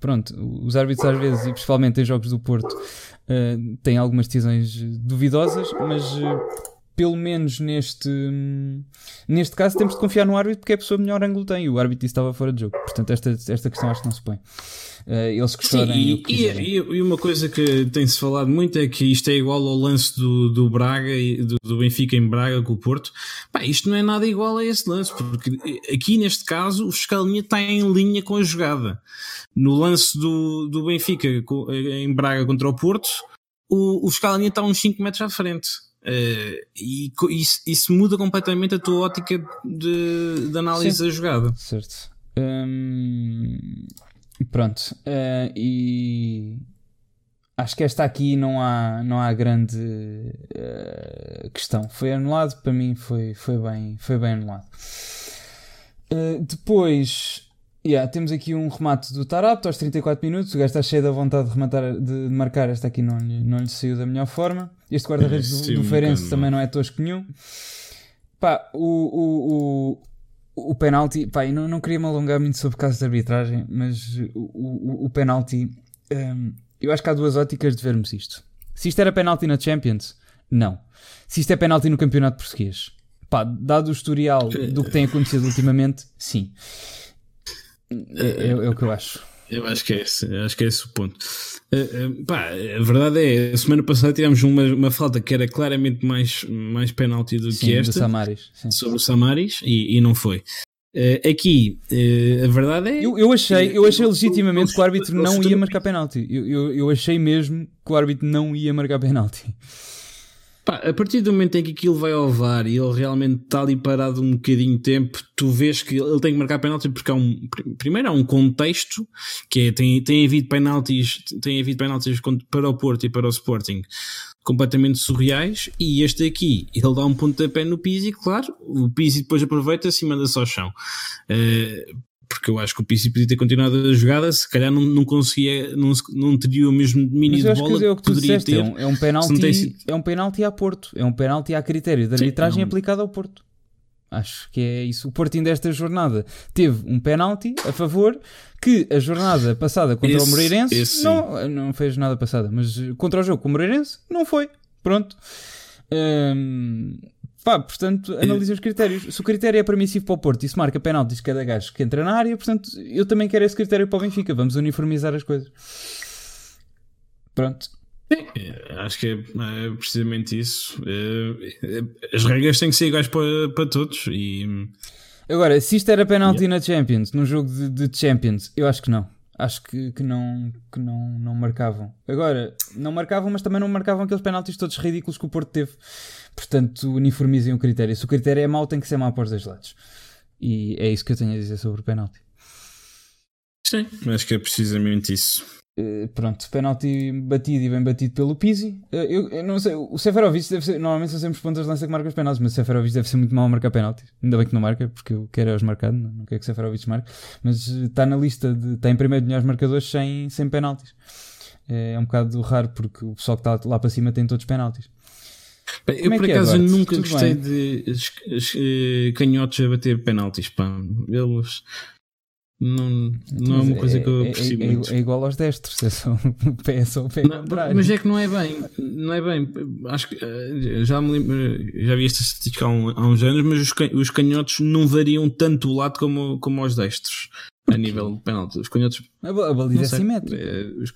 pronto, os árbitros às vezes, e principalmente em jogos do Porto, uh, têm algumas decisões duvidosas, mas. Uh, pelo menos neste, neste caso, temos de confiar no árbitro porque é a pessoa melhor ângulo tem e o árbitro disse que estava fora de jogo. Portanto, esta, esta questão acho que não se põe. Uh, eles Sim, e, e, e, uma coisa que tem-se falado muito é que isto é igual ao lance do, do Braga e do, do Benfica em Braga com o Porto. Pá, isto não é nada igual a esse lance, porque aqui neste caso o fiscalinha está em linha com a jogada. No lance do, do Benfica em Braga contra o Porto, o, o fiscalinha está uns 5 metros à frente. Uh, e isso, isso, muda completamente a tua ótica de, de análise Sim. da jogada. Certo. Hum, pronto. Uh, e acho que esta aqui não há, não há grande uh, questão. Foi anulado, para mim foi, foi, bem, foi bem anulado. depois Yeah, temos aqui um remate do Tarapto aos 34 minutos. O gajo está cheio da vontade de, rematar, de marcar. Esta aqui não lhe, não lhe saiu da melhor forma. Este guarda-redes do, do Feirense também não é tosco nenhum. Pá, o, o, o, o penalti. Pá, eu não, não queria me alongar muito sobre casos de arbitragem, mas o, o, o penalti. Um, eu acho que há duas óticas de vermos isto. Se isto era penalti na Champions, não. Se isto é penalti no Campeonato Português, pá, dado o historial do que tem acontecido ultimamente, sim. É, é, é, o que eu acho. Eu acho que é esse, acho que é esse o ponto. Uh, uh, pá, a verdade é, a semana passada tivemos uma, uma falta que era claramente mais, mais penalti do sim, que esta Samaris, sobre o Samaris e, e não foi. Uh, aqui, a verdade é. Eu, eu achei, eu achei legitimamente que o árbitro não ia marcar penalti. Eu, eu, eu achei mesmo que o árbitro não ia marcar penalti. Pá, a partir do momento em que aquilo vai ao VAR e ele realmente está ali parado um bocadinho de tempo, tu vês que ele tem que marcar penalti porque há um, primeiro há um contexto que é, tem, tem havido penaltis, tem havido penaltis para o Porto e para o Sporting completamente surreais e este aqui, ele dá um pontapé no Pizzi, claro, o Pizzi depois aproveita-se e manda-se ao chão. Uh, porque eu acho que o PC podia ter continuado a jogada, se calhar não, não conseguia, não, não teria o mesmo domínio de bola que, é o que tu poderia disseste, ter. É um, é um penalti, tem... é um penalti a Porto, é um penalti a critério de arbitragem Sim, aplicado ao Porto. Acho que é isso. O Porto desta jornada teve um penalti a favor que a jornada passada contra esse, o Moreirense não, não fez nada passada, mas contra o jogo com o Moreirense não foi. Pronto. Hum, Pá, portanto, analisem os critérios. Se o critério é permissivo para o Porto e se marca penaltis cada gajo que entra na área, portanto, eu também quero esse critério para o Benfica. Vamos uniformizar as coisas. Pronto. É, acho que é, é precisamente isso. É, é, as regras têm que ser iguais para, para todos. E... Agora, se isto era penalti yeah. na Champions, num jogo de, de Champions, eu acho que não acho que, que, não, que não, não marcavam. Agora, não marcavam, mas também não marcavam aqueles penaltis todos ridículos que o Porto teve. Portanto, uniformizem o critério. Se o critério é mau, tem que ser mau para os dois lados. E é isso que eu tenho a dizer sobre o penalti. Sim, acho que é precisamente isso. Uh, pronto, penalti batido e bem batido pelo Pizzi. Uh, eu, eu, não sei, o Seferovic deve ser. Normalmente são sempre pontas de lança que marcam os penaltis, mas o Seferovic deve ser muito mal a marcar penaltis. Ainda bem que não marca, porque eu quero é os marcado, não, não quero que o Seferovic marque. Mas está na lista, de, está em primeiro de melhores marcadores sem, sem penaltis. É, é um bocado raro, porque o pessoal que está lá para cima tem todos penaltis. Bem, eu, é por é, acaso, nunca Tudo gostei bem? de canhotos a bater penaltis. Pá. Eles não, não é uma coisa que eu é, percebo é, muito. É, igual aos destros, é só o pé, é só o pé não, Mas é que não é bem, não é bem. Acho que eh, já me lembro, já vi esta estatística há, um, há uns anos, mas os, os canhotos não variam tanto o lado como, como aos destros a nível de penalti. Os canhotos. A, a baliza é simétrica. É, os,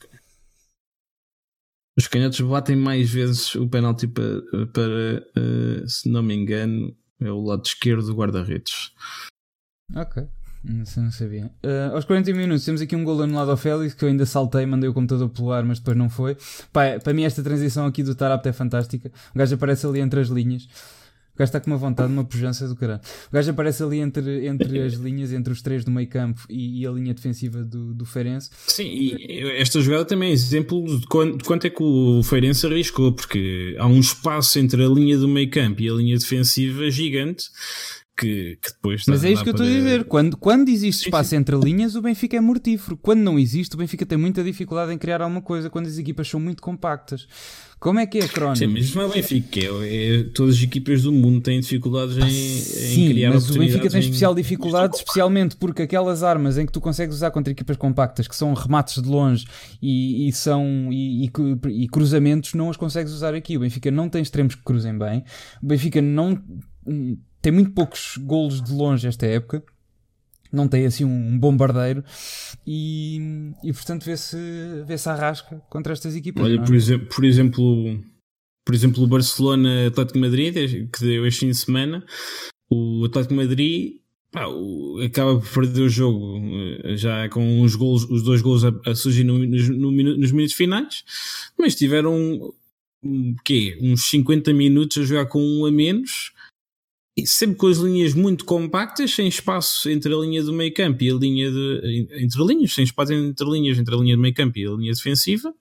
os canhotos batem mais vezes o penalti para, para uh, se não me engano, é o lado esquerdo do guarda-redes. Ok. Sei, não sabia. Uh, aos 40 minutos temos aqui um gol anulado ao Félix que eu ainda saltei, mandei o computador pular, mas depois não foi. Pá, para mim, esta transição aqui do Tarap é fantástica. O gajo aparece ali entre as linhas. O gajo está com uma vontade, uma pujança do caralho. O gajo aparece ali entre, entre as linhas, entre os três do meio campo e, e a linha defensiva do, do Feirense. Sim, e esta jogada também é exemplo de quanto, de quanto é que o Feirense arriscou, porque há um espaço entre a linha do meio campo e a linha defensiva gigante que, que depois. Mas é isto que eu estou a dizer. Quando, quando existe espaço sim. entre linhas, o Benfica é mortífero. Quando não existe, o Benfica tem muita dificuldade em criar alguma coisa. Quando as equipas são muito compactas. Como é que é, Crónico? Sim, mas não é o Benfica. É, é, todas as equipas do mundo têm dificuldades em, sim, em criar mas o Benfica tem especial dificuldade, especialmente porque aquelas armas em que tu consegues usar contra equipas compactas, que são remates de longe e, e são e, e, e cruzamentos, não as consegues usar aqui. O Benfica não tem extremos que cruzem bem. O Benfica não tem muito poucos golos de longe esta época. Não tem assim um bombardeiro e, e portanto vê-se vê -se arrasca contra estas equipas. Olha, é? por, exemplo, por exemplo, por exemplo, o Barcelona Atlético Madrid, que deu este fim de semana, o Atlético Madrid pá, acaba por perder o jogo eh, já com os, golos, os dois gols a, a surgir no, no, no, nos minutos finais, mas tiveram um, quê? uns 50 minutos a jogar com um a menos sempre com as linhas muito compactas, sem espaço entre a linha do meio campo e a linha de. entre linhas, sem espaço entre linhas, entre a linha do meio campo e a linha defensiva.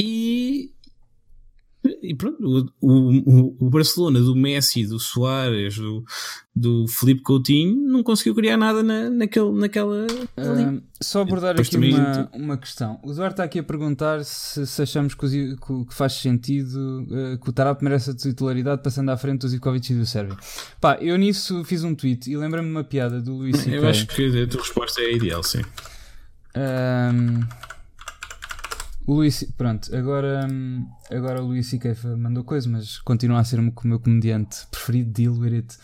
E e pronto, o, o, o, Barcelona do Messi, do Soares, do, do Felipe Coutinho não conseguiu criar nada na, naquele, naquela. Uh, só abordar aqui uma, uma questão. O Eduardo está aqui a perguntar se, se achamos que, o, que, faz sentido uh, que o Tarap merece a titularidade passando à frente do Zivkovic e do Sérvio. Pá, eu nisso fiz um tweet e lembro-me de uma piada do Luís Eu acho que a tua resposta é ideal, sim. Um, o Luís, pronto, agora, agora o Luís C.K. mandou coisa, mas continua a ser o meu comediante preferido, deal with it.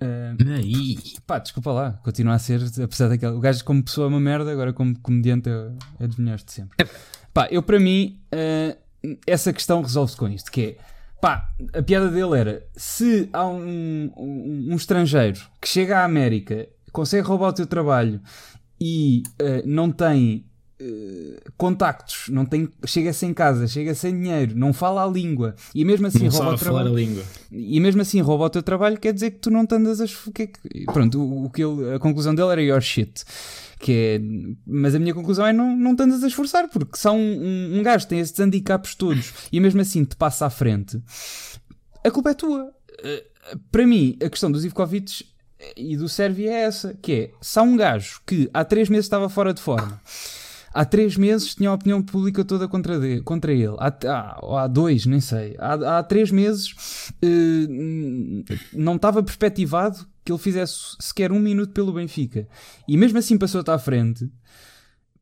Uh, Aí. Pá, desculpa lá, continua a ser, apesar daquele. O gajo, como pessoa, é uma merda, agora como comediante é, é dos melhores de sempre. Pá, eu para mim, uh, essa questão resolve-se com isto: que é, pá, a piada dele era: se há um, um, um estrangeiro que chega à América, consegue roubar o teu trabalho e uh, não tem contactos, não tem, chega-se em casa, chega sem dinheiro, não fala a língua e mesmo assim não rouba o trabalho. a língua. E mesmo assim rouba o teu trabalho, quer dizer que tu não te andas a. Que, que, pronto, o, o, que ele, a conclusão dele era your shit. Que é, mas a minha conclusão é não, não te andas a esforçar, porque há um, um, um gajo tem esses handicaps todos e mesmo assim te passa à frente, a culpa é tua. Eh, para mim, a questão dos Ivkovic e do Sérvia é essa: que é, se há um gajo que há três meses estava fora de forma há três meses tinha a opinião pública toda contra, de, contra ele. Há, há, há, dois, nem sei. Há, há três meses eh, não estava perspectivado que ele fizesse sequer um minuto pelo Benfica. E mesmo assim passou-te à frente.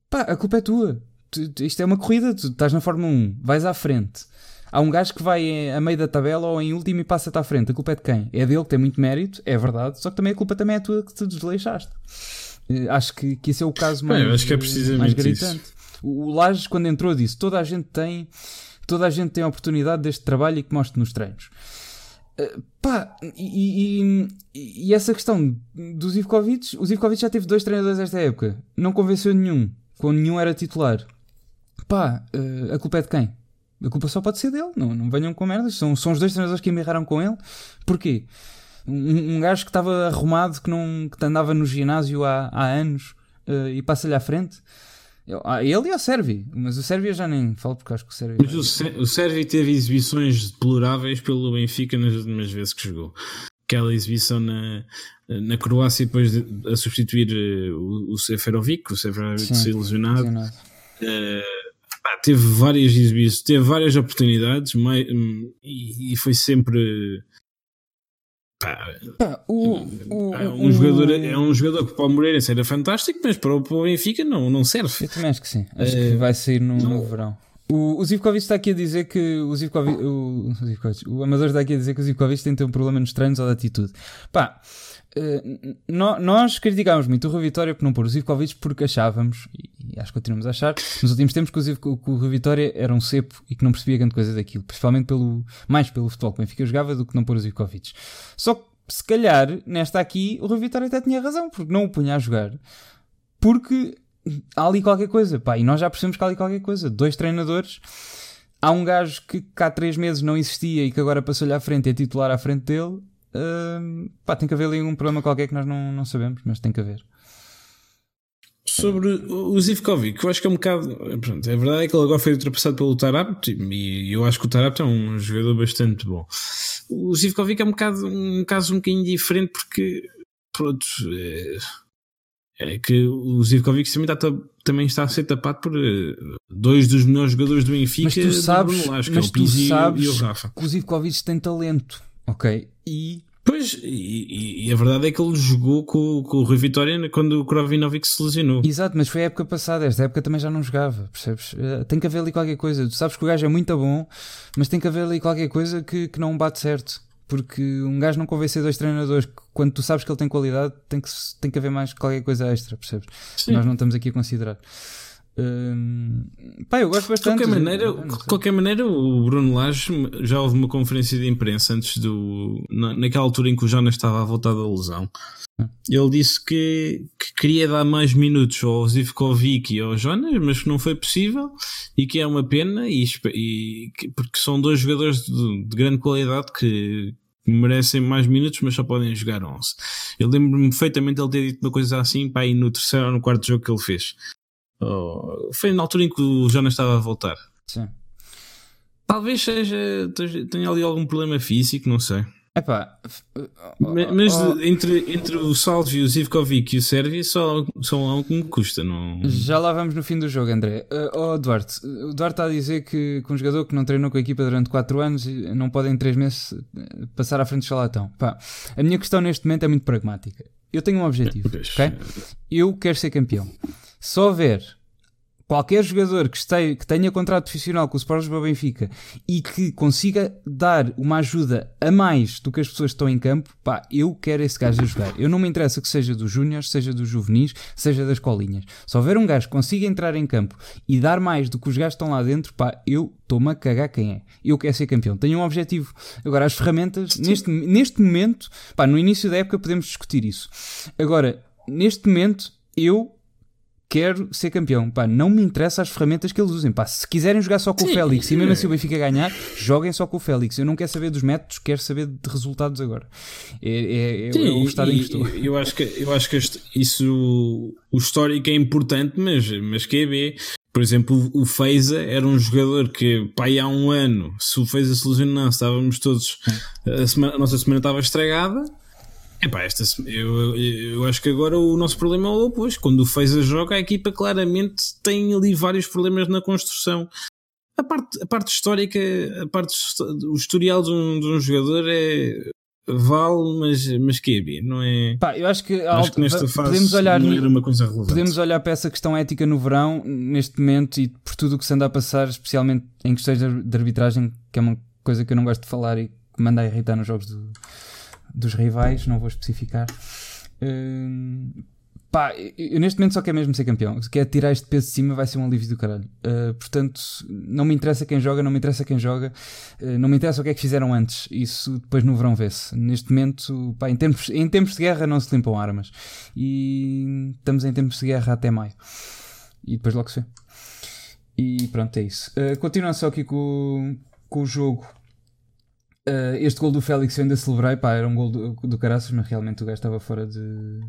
Pá, a culpa é tua. Tu, isto é uma corrida, tu estás na Fórmula 1, vais à frente. Há um gajo que vai a meio da tabela ou em último e passa-te à frente. A culpa é de quem? É dele que tem muito mérito, é verdade, só que também a culpa também é tua que te desleixaste. Eh, acho que, que esse é o caso mais, Bem, acho que é precisamente mais gritante. Isso. O Lages, quando entrou, disse: toda a gente tem, toda a gente tem a oportunidade deste trabalho e que mostre nos treinos. Uh, pá, e, e, e, essa questão dos Ivkovic, o Ivkovic já teve dois treinadores esta época, não convenceu nenhum, quando nenhum era titular. Pá, uh, a culpa é de quem? A culpa só pode ser dele, não, não venham com merdas. São, são os dois treinadores que embirraram com ele. Porquê? Um, um gajo que estava arrumado, que, não, que andava no ginásio há, há anos uh, e passa-lhe à frente. Ah, ele e o Sérvio, mas o Sérvio já nem falo porque acho que o Sérvio. Mas o, Sérvio teve exibições deploráveis pelo Benfica nas últimas vezes que jogou. Aquela exibição na, na Croácia, depois de, a substituir uh, o, o Seferovic, o Seferovic se lesionado. Uh, teve várias exibições, teve várias oportunidades mas, um, e, e, foi sempre Pá, Pá, o, o, é, um o, jogador, é um jogador que para o Moreirense era fantástico, mas para o, para o Benfica não, não serve. Eu também acho que sim. Acho é, que vai sair no, no verão. O, o Zivkovic está aqui a dizer que o Zivkovic, o, o, o Amador está aqui a dizer que o Zivkovic tem ter um problema nos treinos ou de atitude. Pá, uh, nós criticámos muito o Rui Vitória por não pôr o Zivkovic porque achávamos, e, acho que continuamos a achar, nos últimos tempos que o, Ziv, que o Rui Vitória era um cepo e que não percebia grande coisa daquilo, principalmente pelo, mais pelo futebol que o Benfica jogava do que não pôr o Zivkovic. Só que se calhar, nesta aqui, o Rui Vitória até tinha razão, porque não o punha a jogar. Porque há ali qualquer coisa, pá, e nós já percebemos que há ali qualquer coisa. Dois treinadores, há um gajo que, cá há três meses não existia e que agora passou-lhe à frente e é titular à frente dele. Uh, pá, tem que haver ali um problema qualquer que nós não, não sabemos, mas tem que haver. Sobre o Zivkovic, eu acho que é um bocado. Pronto, a verdade é que ele agora foi ultrapassado pelo Tarabt e eu acho que o Tarabt é um jogador bastante bom. O Zivkovic é um, bocado, um caso um bocadinho diferente porque, pronto, é, é que o Zivkovic também está, também está a ser tapado por eh, dois dos melhores jogadores do Benfica. Mas tu sabes, mas que é o tu sabes e o Rafa. que o Zivkovic tem talento, ok? E Pois, e, e, a verdade é que ele jogou com, com o Rui Vitória quando o Krovinovic se lesionou. Exato, mas foi a época passada, esta época também já não jogava, percebes? Uh, tem que haver ali qualquer coisa. Tu sabes que o gajo é muito bom, mas tem que haver ali qualquer coisa que, que não bate certo. Porque um gajo não convencer dois treinadores quando tu sabes que ele tem qualidade, tem que, tem que haver mais qualquer coisa extra, percebes? Sim. Nós não estamos aqui a considerar. Hum, pá, eu gosto bastante. De qualquer maneira, de qualquer maneira o Bruno Lage já houve uma conferência de imprensa antes do. Na, naquela altura em que o Jonas estava a voltar da lesão. Hum. Ele disse que, que, queria dar mais minutos ao Zivkovic e ao Jonas, mas que não foi possível e que é uma pena, e, e porque são dois jogadores de, de grande qualidade que, merecem mais minutos, mas só podem jogar 11. Eu lembro-me perfeitamente ele ter dito uma coisa assim, pá, no terceiro ou no quarto jogo que ele fez. Oh, foi na altura em que o Jonas estava a voltar. Sim. Talvez seja. tenha ali algum problema físico, não sei. Epá, mas oh, entre, entre o Salvio, o Zivkovic e o Sérvio só, só há um que me custa. Não... Já lá vamos no fim do jogo, André. Uh, oh, Duarte, o Duarte está a dizer que, que um jogador que não treinou com a equipa durante 4 anos não pode em 3 meses passar à frente do chalatão. Pá, a minha questão neste momento é muito pragmática. Eu tenho um objetivo, ok? Eu quero ser campeão. Se houver qualquer jogador que, esteja, que tenha contrato profissional com o Sport Lisboa Benfica e que consiga dar uma ajuda a mais do que as pessoas que estão em campo, pá, eu quero esse gajo a jogar. Eu não me interessa que seja dos júniores, seja dos juvenis, seja das colinhas. Se houver um gajo que consiga entrar em campo e dar mais do que os gajos que estão lá dentro, pá, eu estou-me a cagar quem é. Eu quero ser campeão. Tenho um objetivo. Agora, as ferramentas, neste, neste momento, pá, no início da época podemos discutir isso. Agora, neste momento, eu quero ser campeão. Pá, não me interessa as ferramentas que eles usem. Pá, se quiserem jogar só com Sim, o Félix e mesmo assim o Benfica ganhar, joguem só com o Félix. Eu não quero saber dos métodos, quero saber de resultados agora. É, é, é, Sim, é o estado e, em que estou. Eu acho que, eu acho que este, isso, o histórico é importante, mas, mas que é B. Por exemplo, o Feiza era um jogador que, pá, há um ano, se o Feiza se lesionasse, estávamos todos, a, semana, a nossa semana estava estragada Epá, esta, eu, eu acho que agora o nosso problema é o oposto. Quando o Feza joga, a equipa claramente tem ali vários problemas na construção. A parte, a parte histórica, a parte, o historial de um, de um jogador é vale, mas, mas que é não é? Pá, eu acho que, acho que nesta fase podemos olhar, não era uma coisa relevante. Podemos olhar para essa questão ética no verão, neste momento, e por tudo o que se anda a passar, especialmente em questões de arbitragem, que é uma coisa que eu não gosto de falar e que me anda a irritar nos jogos do, dos rivais, não vou especificar. Uh, pá, eu neste momento só quero mesmo ser campeão. Se quer tirar este peso de cima, vai ser um alívio do caralho. Uh, portanto, não me interessa quem joga, não me interessa quem joga, uh, não me interessa o que é que fizeram antes. Isso depois no verão vê-se. Neste momento, pá, em, tempos, em tempos de guerra não se limpam armas. E estamos em tempos de guerra até maio. E depois logo se vê. E pronto, é isso. Uh, continuando só aqui com, com o jogo. Uh, este gol do Félix eu ainda celebrei, pá, era um gol do, do Caraças, mas realmente o gajo estava fora de,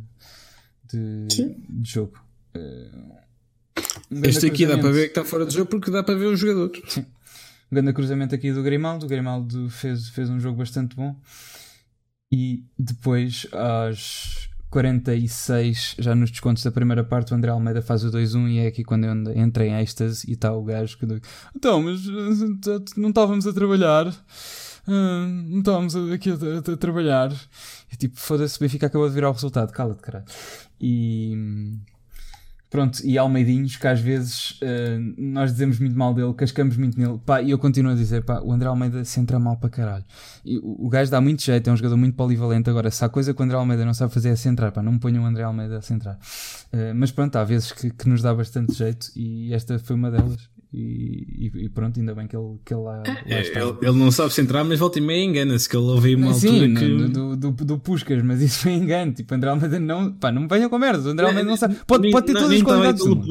de, de jogo. Uh, um este aqui dá para ver que está fora de jogo porque dá para ver o jogador. Sim. Um grande cruzamento aqui do Grimaldo. O Grimaldo fez, fez um jogo bastante bom. E depois, às 46, já nos descontos da primeira parte, o André Almeida faz o 2-1 e é aqui quando eu entrei em êxtase e está o gajo que. Então, mas eh, não estávamos a trabalhar. Ah, não estávamos aqui a, a, a, trabalhar. E tipo, foda-se, o Benfica acabou de virar o resultado, cala-te, caralho. E. Pronto, e Almeidinhos, que às vezes uh, nós dizemos muito mal dele, cascamos muito nele, pá, e eu continuo a dizer, pá, o André Almeida se entra mal para caralho. E o, o gajo dá muito jeito, é um jogador muito polivalente. Agora, se há coisa que o André Almeida não sabe fazer é centrar, pá, não me ponham o André Almeida a centrar. Uh, mas pronto, há vezes que, que, nos dá bastante jeito e esta foi uma delas. E, e, pronto, ainda bem que ele, que ele lá, é, ele, ele, não sabe centrar, mas volta e meia engana-se, que ele ouve uma Sim, altura que... do, do, do, Puscas, mas isso foi engano. Tipo, André Almeida não. Pá, não me venham com merda. André Almeida não sabe. Pode, pode ter todas as qualidades do mundo.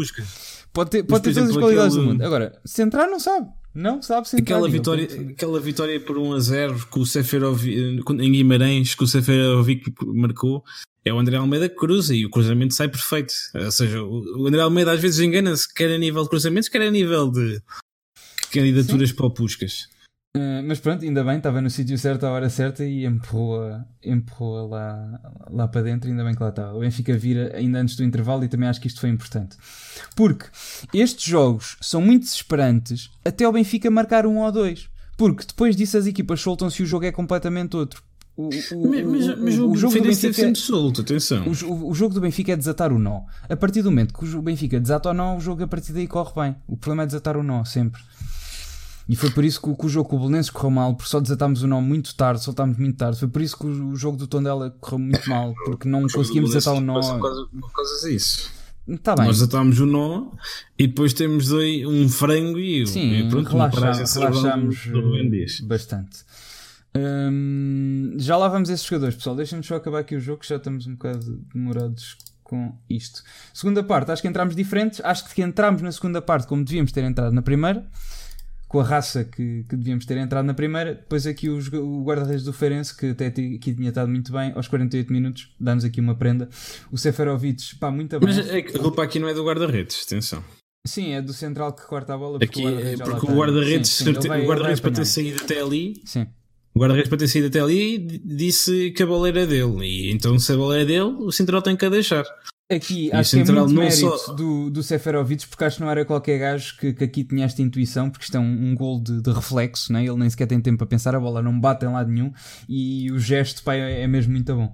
Pode ter, pode ter todas as qualidades do mundo. Agora, centrar não sabe. Não sabe centrar. Aquela vitória, aquela vitória por 1 a 0 com o Seferovic em Guimarães, que o Seferovic marcou, é o André Almeida que cruza e o cruzamento sai perfeito. Ou seja, o André Almeida às vezes engana-se, quer a nível de cruzamentos, quer a nível de candidaturas Sim. para o Puscas. Uh, mas pronto, ainda bem, estava no sítio certo à hora certa e empurrou-a empurrou lá, lá para dentro. Ainda bem que lá estava. O Benfica vira ainda antes do intervalo e também acho que isto foi importante. Porque estes jogos são muito desesperantes até o Benfica marcar um ou dois. Porque depois disso as equipas soltam-se e o jogo é completamente outro. O, o, mas, mas o, o, jogo do Benfica é sempre solto, atenção. O, o, jogo do Benfica é desatar o nó. A partir do momento que o Benfica desata o nó, o jogo a partir daí corre bem. O problema é desatar o nó, sempre. E foi por isso que, que o jogo com o Bolonenses correu mal, porque só desatámos o nó muito tarde, soltámos muito tarde. Foi por isso que o, o jogo do Tondela correu muito mal, porque não conseguimos desatar o nó. Por causa disso. Tá bem. Nós desatámos o nó e depois temos aí um frango e, Sim, e pronto, relaxamos, relaxamos bastante. Hum, já lá vamos esses jogadores, pessoal. Deixem-nos só acabar aqui o jogo, que já estamos um bocado demorados com isto. Segunda parte, acho que entramos diferentes. Acho que entramos na segunda parte como devíamos ter entrado na primeira com a raça que, que devíamos ter entrado na primeira. Depois aqui os, o guarda-redes do Feirense, que até aqui tinha estado muito bem, aos 48 minutos, dá-nos aqui uma prenda. O Seferovic, pá, muito bem. Mas é a culpa aqui não é do guarda-redes, atenção. Sim, é do central que corta a bola. Porque aqui, o guarda-redes, o guarda-redes guarda para ter saído até ali. Sim. O guarda-redes para ter saído até ali disse que a bola era dele. E então, se a bola é dele, o central tem que a deixar. Aqui e acho que é muito mérito só... do, do Seferovic, porque acho que não era qualquer gajo que, que aqui tinha esta intuição, porque isto é um, um gol de, de, reflexo, né? ele nem sequer tem tempo para pensar, a bola não bate em lado nenhum e o gesto pá, é, é mesmo muito bom.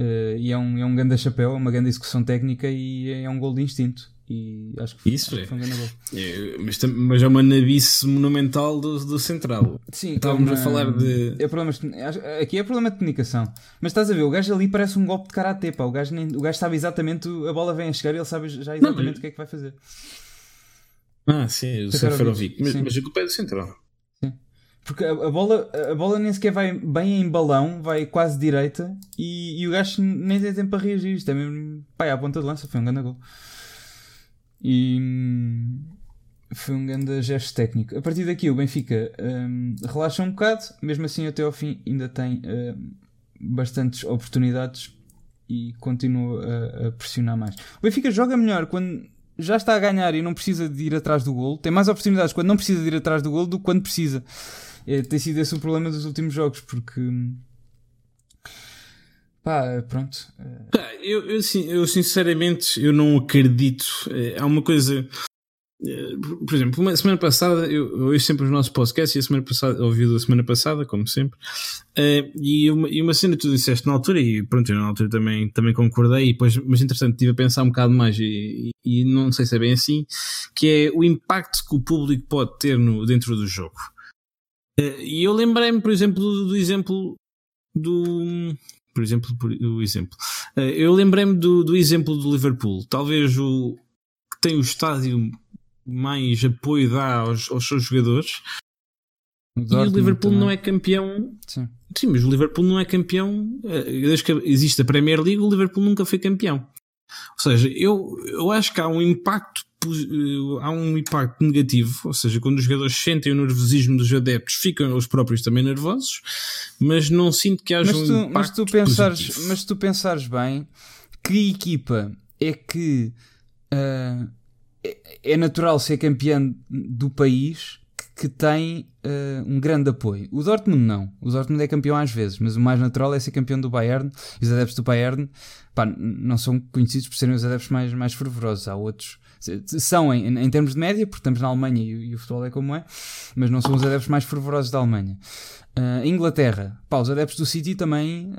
Uh, e é um, é um grande chapéu, é uma grande execução técnica e é, é um gol de instinto. E acho que, Isso acho que foi um grande gol. É, mas, mas é uma nabice monumental do, do Central. Sim, estávamos é uma, a falar de. É problemas, aqui é problema de comunicação. Mas estás a ver, o gajo ali parece um golpe de karatê. Pá. O, gajo nem, o gajo sabe exatamente, a bola vem a chegar e ele sabe já exatamente Não, mas... o que é que vai fazer. Ah, sim, o Seferovic. Mas, mas a culpa é do Central. Sim. Porque a, a, bola, a bola nem sequer vai bem em balão, vai quase direita e, e o gajo nem tem tempo para reagir. Isto é mesmo. Pá, é a ponta de lança, foi um grande gol. E hum, foi um grande gesto técnico. A partir daqui o Benfica um, relaxa um bocado, mesmo assim até ao fim ainda tem um, bastantes oportunidades e continua a, a, pressionar mais. O Benfica joga melhor quando já está a ganhar e não precisa de ir atrás do golo. Tem mais oportunidades quando não precisa de ir atrás do golo do que quando precisa. É, tem sido esse o problema dos últimos jogos, porque hum, Pá, pronto. Eu, eu, eu, sinceramente eu não acredito. É, há uma coisa. É, por exemplo, uma semana passada, eu, ouço sempre os nossos podcasts e a semana passada, ouvi da semana passada, como sempre, e, uma, e uma cena que tu disseste na altura, e pronto, eu na altura também, também concordei, e depois, mas interessante, estive a pensar um bocado mais, e, e, não sei se é bem assim, que é o impacto que o público pode ter no, dentro do jogo. E eu lembrei-me, por exemplo, do, do exemplo do, por exemplo, por, o exemplo. Eh, eu lembrei-me do, do exemplo do Liverpool. Talvez o que tem o estádio mais apoio dá aos, aos seus jogadores. O e o Liverpool também. não é campeão. Sim. Sim, mas o Liverpool não é campeão. Eh, desde que existe a Premier League, o Liverpool nunca foi campeão. Ou seja, eu, eu acho que há um impacto há um impacto negativo, ou seja, quando os jogadores sentem o nervosismo dos adeptos, ficam os próprios também nervosos, mas não sinto que haja mas tu, um impacto mas tu pensares, positivo. Mas tu pensares bem, que equipa é que uh, é natural ser campeã do país que tem uh, um grande apoio. O Dortmund não. O Dortmund é campeão às vezes, mas o mais natural é ser campeão do Bayern. E os adeptos do Bayern pá, não são conhecidos por serem os adeptos mais, mais fervorosos. Há outros são em, em, termos de média, porque estamos na Alemanha e, e, o futebol é como é, mas não são os adeptos mais fervorosos da Alemanha. Uh, Inglaterra, pá, os adeptos do City também,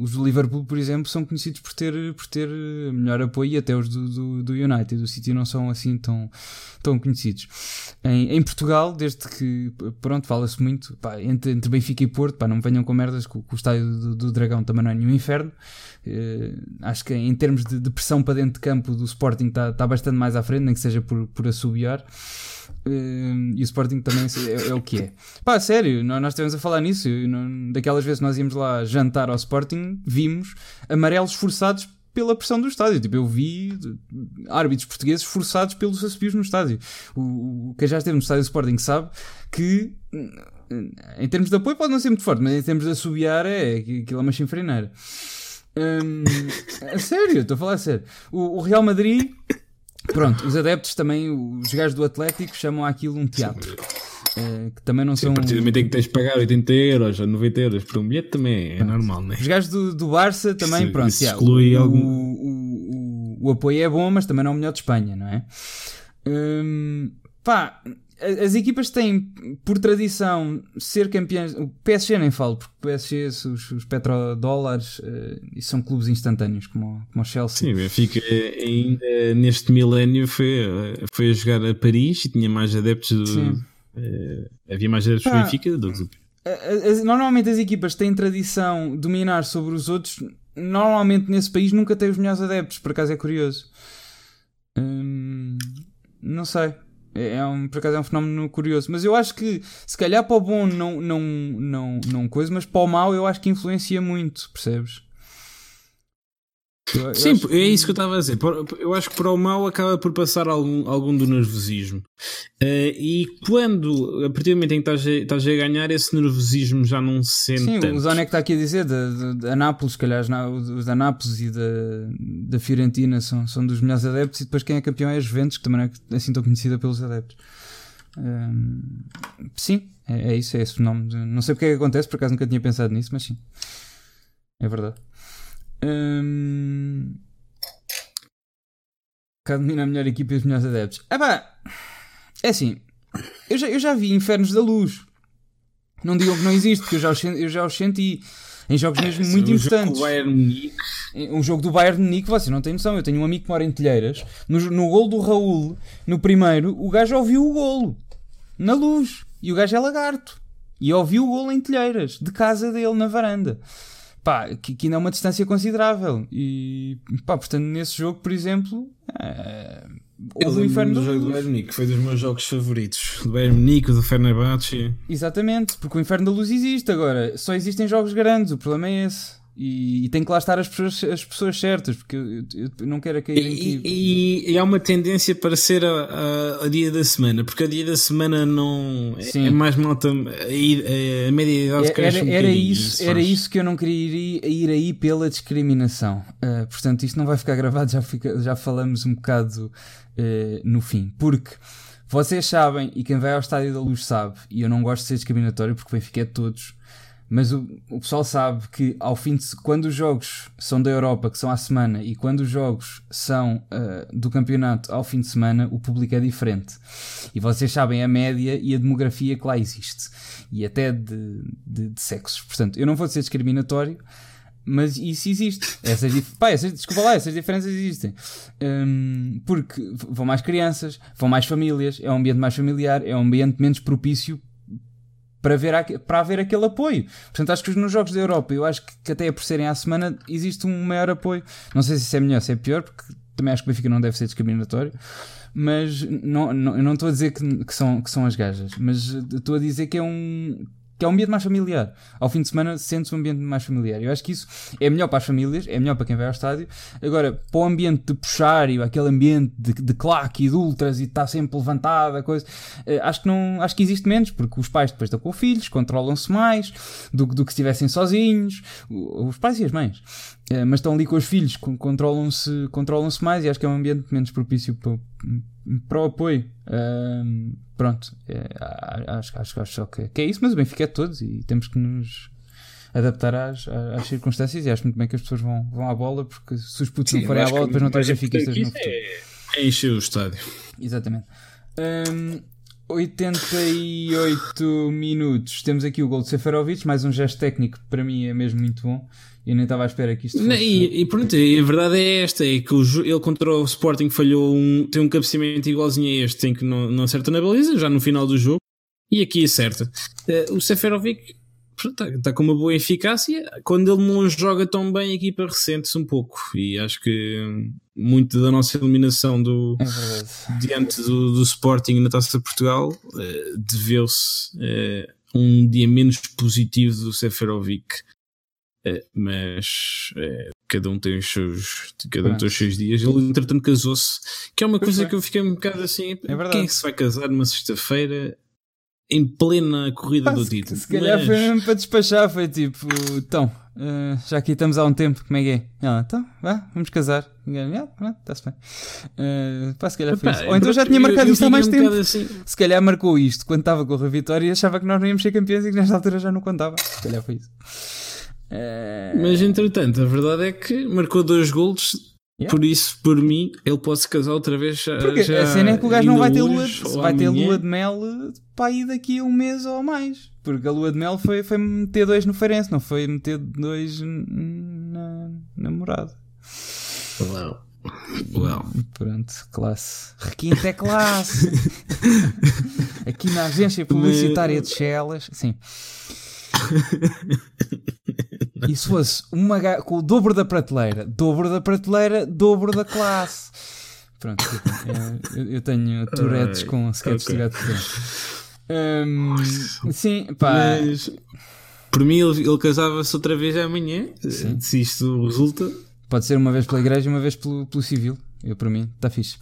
os do Liverpool, por exemplo, são conhecidos por ter, por ter melhor apoio e até os do, do, do United. Do City não são assim tão, tão conhecidos. Em, em Portugal, desde que pronto, fala-se muito pá, entre, entre Benfica e Porto, pá, não venham com merdas, que, o estádio do, do, Dragão também não é nenhum inferno. Uh, acho que em termos de, de, pressão para dentro de campo do Sporting está tá bastante mais à frente, nem que seja por, por assobiar. Uh, e o Sporting também é, é, o que é. Pá, sério, nós, estivemos a falar nisso. Não, daquelas vezes nós íamos lá jantar ao Sporting, vimos amarelos forçados pela pressão do estádio. Tipo, eu vi árbitros portugueses forçados pelos assobios no estádio. O, o quem já esteve no estádio Sporting sabe que em termos de apoio pode não ser muito forte, mas em termos de assobiar é aquilo é uma chinfreineira. Hum, sério, estou a falar a sério. O, o, Real Madrid, pronto, os adeptos também, os gajos do Atlético chamam aquilo um teatro. É, que também não Sim, são. A partir do momento em que tens de pagar 80 euros ou 90 euros por um bilhete também é normal, né? Os gajos do, do Barça também, se, pronto. Se exclui o, algum... o, o, o, apoio é bom, mas também não é o melhor de Espanha, não é? Hum, pá, as equipas têm, por tradição, ser campeãs. O PSG nem falo, porque o PSG, os, os petrodólares, uh, são clubes instantâneos, como, como o Chelsea. Sim, o Benfica ainda neste milénio foi, foi a jogar a Paris e tinha mais adeptos do. Uh, havia mais adeptos do Benfica do que Normalmente as equipas têm tradição de dominar sobre os outros. Normalmente nesse país nunca tem os melhores adeptos, por acaso é curioso. Hum, não sei. É, é um, por acaso é um fenómeno curioso. Mas eu acho que se calhar para o bom não, não, não, não coisa, mas para o mau eu acho que influencia muito, percebes? Eu, Sim, é isso que eu estava a dizer. Eu acho que para o mal acaba por passar algum, algum do nervosismo. Uh, e quando, a partir do momento em que estás a, estás a ganhar, esse nervosismo já não se sente. Sim, tanto. o Zone é que está aqui a dizer, da Nápoles, se calhar os da Nápoles e da, da Fiorentina são, são dos melhores adeptos, e depois quem é campeão é a Juventus, que também não é assim tão conhecida pelos adeptos. Um, sim, é, é, isso, é esse fenómeno. Não sei porque é que acontece, por acaso nunca tinha pensado nisso, mas sim, é verdade. Hum... domina a melhor equipa e os melhores adeptos. Ah pá, é assim, eu já, eu já vi Infernos da Luz. Não digam que não existe, porque eu já os, eu já os senti em jogos mesmo é, muito um importantes. Um jogo do Bayern Munique, você não tem noção. Eu tenho um amigo que mora em Telheiras. No, no gol do Raul, no primeiro, o gajo ouviu o golo na luz. E o gajo é lagarto. E ouviu o golo em Telheiras, de casa dele, na varanda pá, que, que ainda é uma distância considerável. E pá, portanto, nesse jogo, por exemplo, é, houve o inferno do jogo do Bayern Munique, foi dos meus jogos favoritos. Do Bayern Munique, do Fenerbahçe. Exatamente, porque o inferno da luz existe agora. Só existem jogos grandes, o problema é esse. E, e, tem que lá estar as pessoas, as pessoas certas, porque eu, eu não quero cair e, e, e, há uma tendência para ser a, a, a, dia da semana, porque a dia da semana não é, é mais malta, a, a, média idade cresce era, um era isso, era isso que eu não queria ir, ir aí pela discriminação. Uh, portanto, isto não vai ficar gravado, já, fica, já falamos um bocado uh, no fim, porque vocês sabem, e quem vai ao Estádio da Luz sabe, e eu não gosto de ser discriminatório porque o Benfica é de todos mas o, o pessoal sabe que ao fim de quando os jogos são da Europa, que são à semana, e quando os jogos são uh, do campeonato ao fim de semana, o público é diferente. E vocês sabem a média e a demografia que lá existe. E até de, de, de sexos. Portanto, eu não vou ser discriminatório, mas isso existe. Essas, pá, essas, desculpa lá, essas diferenças existem. Um, porque vão mais crianças, vão mais famílias, é um ambiente mais familiar, é um ambiente menos propício para, ver, para haver aquele apoio. Portanto, acho que nos Jogos da Europa, eu acho que, até por serem à semana, existe um maior apoio. Não sei se isso é melhor, se é pior, porque também acho que o Benfica não deve ser discriminatório. Mas não, não, eu não estou a dizer que, que, são, que são as gajas, mas estou a dizer que é um, que é um ambiente mais familiar. Ao fim de semana sente-se um ambiente mais familiar. Eu acho que isso é melhor para as famílias, é melhor para quem vai ao estádio. Agora, para o ambiente de puxar e aquele ambiente de, de claque e de ultras e estar sempre levantada, coisa, eh, acho que não, acho que existe menos, porque os pais depois estão com filhos, controlam-se mais do, do que se estivessem sozinhos, os pais e as mães. Eh, mas estão ali com os filhos, controlam-se controlam -se mais e acho que é um ambiente menos propício para, para o apoio. pronto, é, acho, acho, acho que, que é isso, mas o Benfica é todos e temos que nos adaptar às, às circunstâncias e acho muito bem que as pessoas vão, vão à bola porque se os putos Sim, não forem à bola depois não tens benfiquistas no futuro. É, é encher o estádio. Exatamente. Um, 88 minutos. Temos aqui o gol de Seferovic, mais um gesto técnico que para mim é mesmo muito bom. Eu nem estava à espera que isto fosse... Não, e, e pronto, a verdade é esta: é que o, ele contra o Sporting falhou um, tem um cabeceamento igualzinho a este, em que não, não acerta na baliza, já no final do jogo. E aqui acerta. Uh, o Seferovic está, está com uma boa eficácia. Quando ele não joga tão bem, a equipa ressente-se um pouco. E acho que muito da nossa eliminação do, é diante do, do, Sporting na Taça de Portugal uh, deveu-se uh, um dia menos positivo do Seferovic. Uh, mas cada um tem os seus cada um tem os seus dias ele entretanto casou-se que é uma coisa que eu fiquei um bocado assim é quem é se vai casar numa sexta-feira em plena corrida do título. Se calhar mas... foi mesmo para despachar, foi tipo, então, uh, já aqui estamos há um tempo, como é que é? Ela, então, vá, vamos casar. Está-se bem. Uh, pá, se calhar foi Epá, isso. Ou então já tinha marcado isto há mais um tempo. Assim. Se calhar marcou isto quando estava com a Vitória e achava que nós não íamos ser campeões e que nesta altura já não contava. Se calhar foi isso. Uh... Mas entretanto, a verdade é que marcou dois golos Yeah. Por isso, por mim, ele pode se casar outra vez. Porque já a cena é que o gajo não vai ter lua, de, vai ter lua de mel para ir daqui a um mês ou mais. Porque a lua de mel foi, foi meter dois no Farense, não foi meter dois na namorada. Uau. Uau. Pronto, classe. Requinte é classe. Aqui na agência publicitária de Chelas. Sim. E se fosse uma com o dobro da prateleira, dobro da prateleira, dobro da classe. Pronto, eu, eu tenho tourettes com sketches okay. de um, Sim, pá. Mas, por mim, ele, ele casava-se outra vez amanhã, sim. se isto resulta. Pode ser uma vez pela igreja e uma vez pelo, pelo civil. Eu, para mim, está fixe.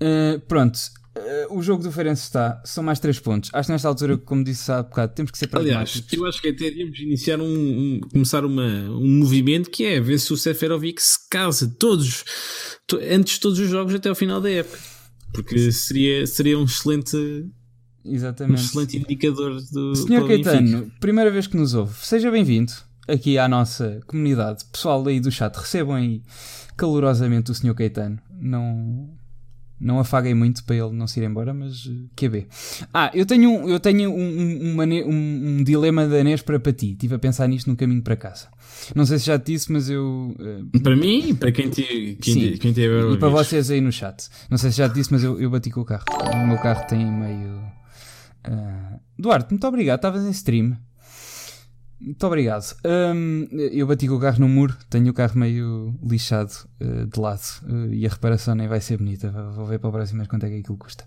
Uh, pronto, Uh, o jogo do Feirense está, são mais 3 pontos. Acho que nesta altura, como disse há bocado, temos que ser pragmáticos. Aliás, eu acho que até devíamos iniciar um, um, começar uma, um movimento que é ver se o Seferovic se casa todos, to, antes de todos os jogos até ao final da época. Porque seria, seria um excelente Exatamente. Um excelente indicador do. Senhor Caetano, primeira vez que nos ouve, seja bem-vindo aqui à nossa comunidade. Pessoal aí do chat, recebam aí calorosamente o Senhor Caetano. Não, não afaguei muito para ele não se ir embora, mas que é Ah, eu tenho, um, eu tenho um, um, um, um dilema danês para, para ti. Estive a pensar nisto no caminho para casa. Não sei se já te disse, mas eu. Uh, para mim e para quem te, quem, sim, te, quem te E para vocês aí no chat. Não sei se já te disse, mas eu, eu bati com o carro. O meu carro tem meio. Uh... Duarte, muito obrigado. Estavas em stream. Muito obrigado. Um, eu bati com o carro no muro, tenho o carro meio lixado uh, de lado uh, e a reparação nem vai ser bonita. Vou ver para o próximo mês quanto é que aquilo custa.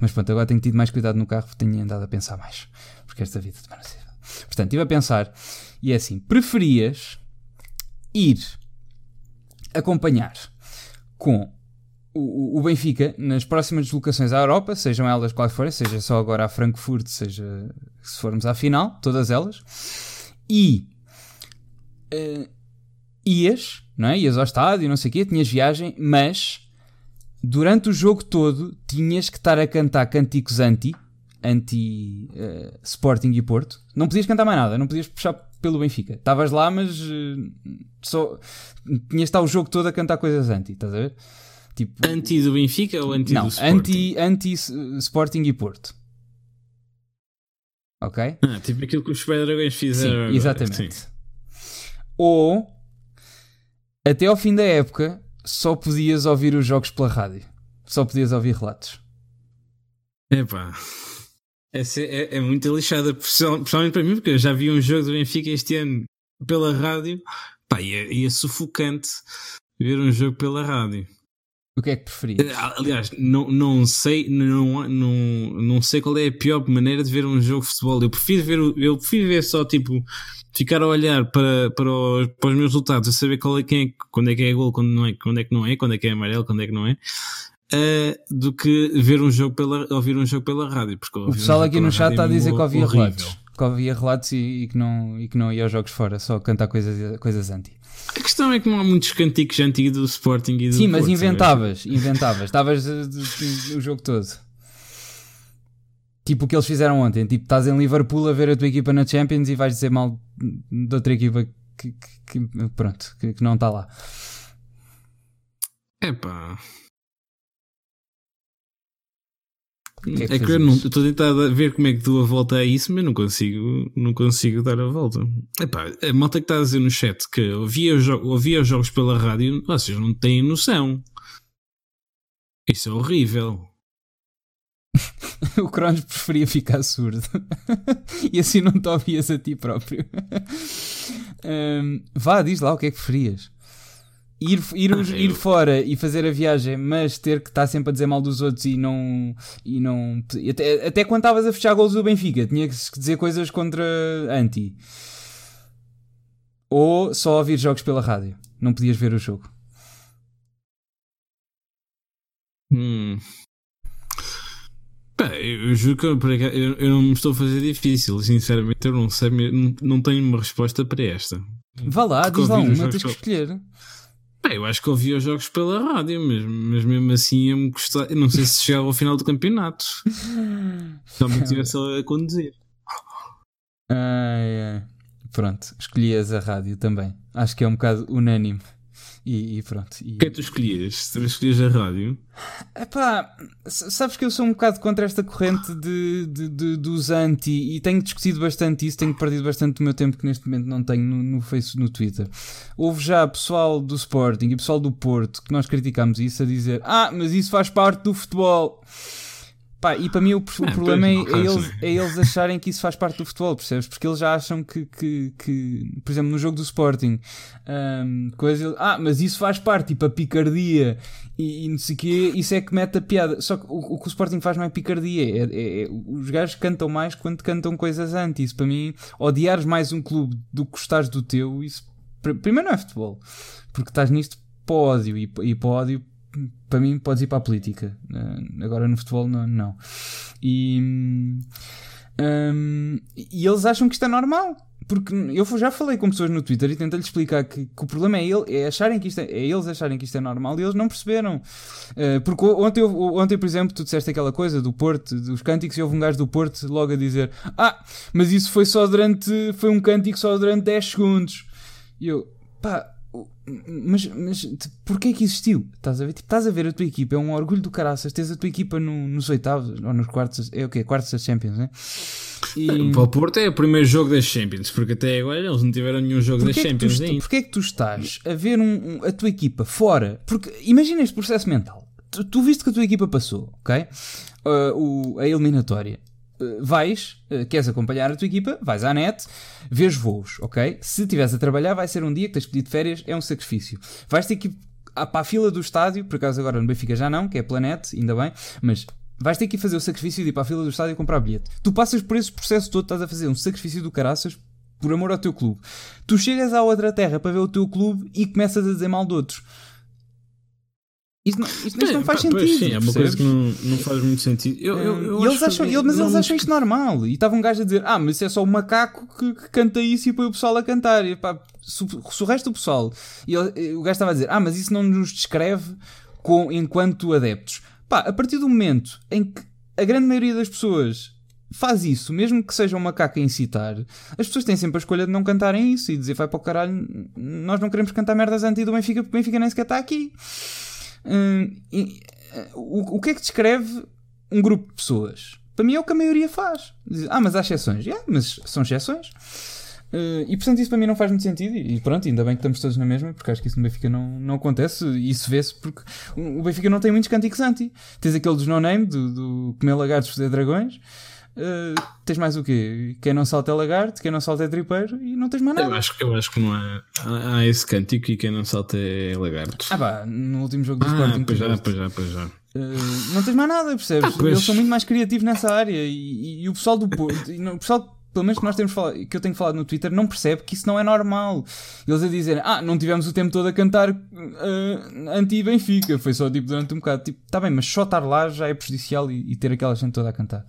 Mas pronto, agora tenho tido mais cuidado no carro, tenho andado a pensar mais. Porque esta vida também não sei. Portanto, estive a pensar e é assim: preferias ir acompanhar com o, o Benfica nas próximas deslocações à Europa, sejam elas quais forem, seja só agora a Frankfurt, seja se formos à final, todas elas e uh, ias, não é? Ias ao estádio, não sei o quê, tinhas viagem, mas durante o jogo todo tinhas que estar a cantar cânticos anti, anti uh, Sporting e Porto. Não podias cantar mais nada, não podias puxar pelo Benfica. Estavas lá, mas uh, só tinhas de estar o jogo todo a cantar coisas anti, estás a ver? Tipo, anti do Benfica ou anti não, do Sporting? Anti, anti Sporting e Porto. Ok? Ah, tipo aquilo que os Super Dragões fizeram. Sim, exatamente. Sim. Ou até ao fim da época só podias ouvir os jogos pela rádio. Só podias ouvir relatos. Epá. Essa é, é muito lixada, principalmente para mim, porque eu já vi um jogo do Benfica este ano pela rádio. Pá, e é, é sufocante ver um jogo pela rádio. O que é que preferias? Eh, aliás, não, não, sei, não, não, não sei qual é a pior maneira de ver um jogo de futebol. Eu prefiro ver, eu prefiro ver só tipo ficar a olhar para, para, os, para os meus resultados, a saber qual é, quem é, quando é que é gol, quando, não é, quando é que não é, quando é que é amarelo, quando é que não é. Uh, do que ver um jogo pela, ouvir um jogo pela rádio. Porque o pessoal aqui no chat está a dizer que ouvia relatos, que ouvia relatos e, e, que não, e que não ia aos jogos fora, só cantar coisas, coisas anti. A questão é que não há muitos canticos antigos do Sporting e do Sim, mas inventavas, inventavas. Estavas o jogo todo. Tipo o que eles fizeram ontem. Tipo, estás em Liverpool a ver a tua equipa na Champions e vais dizer mal de outra equipa que, que, que pronto, que, que não está lá. Epá. Que é que, é que eu não estou a tentar ver como é que dou a volta a isso, mas não consigo, não consigo dar a volta. Epá, a malta que está a dizer no chat que ouvia, ouvia os jogos pela rádio, vocês não têm noção. Isso é horrível. o Cronos preferia ficar surdo. e assim não te ouvias a ti próprio. um, vá, diz lá o que é que preferias. Ir, ir, ah, ir fora e fazer a viagem, mas ter que estar sempre a dizer mal dos outros e não. E não até, até quando estavas a fechar gols do Benfica, tinha que dizer coisas contra anti. Ou só ouvir jogos pela rádio. Não podias ver o jogo. Hum. Pá, eu juro que eu, eu, não me estou a fazer difícil. Sinceramente, eu não sei, não, não tenho uma resposta para esta. Vá lá, diz lá uma, tens que escolher. Pá, eu acho que ouvi os jogos pela rádio, mas, mas mesmo assim eu me gostar. Eu não sei se chegava ao final do campeonato. Só me estivesse a conduzir. Ah, Pronto, escolhias a rádio também. Acho que é um bocado unânime. E, e pronto. E... O que é que tu escolhias? Tu escolhias a rádio? Epá, sabes que eu sou um bocado contra esta corrente de, de, de, dos anti e tenho discutido bastante isso, tenho perdido bastante do meu tempo que neste momento não tenho no, no Facebook, no Twitter. Houve já pessoal do Sporting e pessoal do Porto que nós criticámos isso a dizer: Ah, mas isso faz parte do futebol. Pá, e para mim o, o ah, problema é, é, eles, é eles acharem que isso faz parte do futebol, percebes? Porque eles já acham que, que, que por exemplo, no jogo do Sporting, um, coisa, ah, mas isso faz parte, tipo a picardia e, e não sei o quê, isso é que mete a piada. Só que o, o que o Sporting faz não é picardia, é, é, é, os gajos cantam mais quando cantam coisas antes. Isso para mim, odiares mais um clube do que gostares do teu, isso primeiro não é futebol, porque estás nisto para ódio e, e para ódio para mim podes ir para a política. Uh, agora no futebol não. não. E, um, e eles acham que isto é normal. Porque eu já falei com pessoas no Twitter e tentei-lhes explicar que, que, o problema é, ele, é, acharem que isto é, é, eles acharem que isto é normal e eles não perceberam. Uh, porque ontem, ontem, por exemplo, tu disseste aquela coisa do Porto, dos cânticos, e houve um gajo do Porto logo a dizer: Ah, mas isso foi só durante. Foi um cântico só durante 10 segundos. E eu, pá, mas, mas porquê que existiu? Estás a ver? Tipo, estás a ver a tua equipa, é um orgulho do caraças. Tens a tua equipa no, nos oitavos ou nos quartos, é o quê? Quartos da Champions, né? E... Para o Porto é o primeiro jogo das Champions, porque até agora eles não tiveram nenhum jogo das Champions ainda. Porquê é que tu estás a ver um, um, a tua equipa fora? Porque imagina este processo mental. Tu, tu viste que a tua equipa passou, ok? Uh, o, a eliminatória vais, uh, queres acompanhar a tua equipa, vais à net, vês voos, ok? Se estiveres a trabalhar, vai ser um dia que tens pedido férias, é um sacrifício. Vais ter que ir para a fila do estádio, por acaso agora no Benfica já não, que é Planete, ainda bem, mas vais ter que ir fazer o sacrifício de ir para a fila do estádio e comprar bilhete. Tu passas por esse processo todo, estás a fazer um sacrifício do caraças por amor ao teu clube. Tu chegas à outra terra para ver o teu clube e começas a dizer mal de outros. Isto não, isto, isto não faz sentido. Pois, sim, é uma coisa que não, não faz muito sentido. Eu, eu, eu eles acham, ele, mas eles acham isto normal. E estava um gajo a dizer: Ah, mas isso é só o macaco que, que canta isso e põe o pessoal a cantar. E, pá, se, se, o resto do pessoal. E ele, o gajo estava a dizer: Ah, mas isso não nos descreve com, enquanto adeptos. Pá, a partir do momento em que a grande maioria das pessoas faz isso, mesmo que seja um macaco a incitar, as pessoas têm sempre a escolha de não cantarem isso e dizer: Vai para o caralho, nós não queremos cantar merdas anti do Benfica porque o Benfica nem sequer está aqui. Hum, e, o, o que é que descreve um grupo de pessoas? Para mim é o que a maioria faz. Diz, ah, mas há exceções. Yeah, mas são exceções. Uh, e portanto isso para mim não faz muito sentido. E pronto, ainda bem que estamos todos na mesma, porque acho que isso no Benfica não, não acontece. E isso vê-se porque o Benfica não tem muitos cânticos anti. Tens aquele dos no-name, do, do comer lagartos, fazer dragões. Uh, tens mais o quê? Quem não salta é lagarto, quem não salta é tripeiro e não tens mais nada. Eu acho, eu acho que não há, há, esse cântico e quem não salta é lagarto. Ah, pá, no último jogo do ah, Sporting. Pois já, pois já, pois já. Uh, não tens mais nada, percebes? Ah, Eles são muito mais criativos nessa área e, e, e o pessoal do Porto, o pessoal pelo menos que nós temos falado, que eu tenho falado no Twitter, não percebe que isso não é normal. Eles a dizerem, ah, não tivemos o tempo todo a cantar uh, anti-Benfica, foi só tipo durante um bocado. Tipo, tá bem, mas só estar lá já é prejudicial e, e ter aquela gente toda a cantar.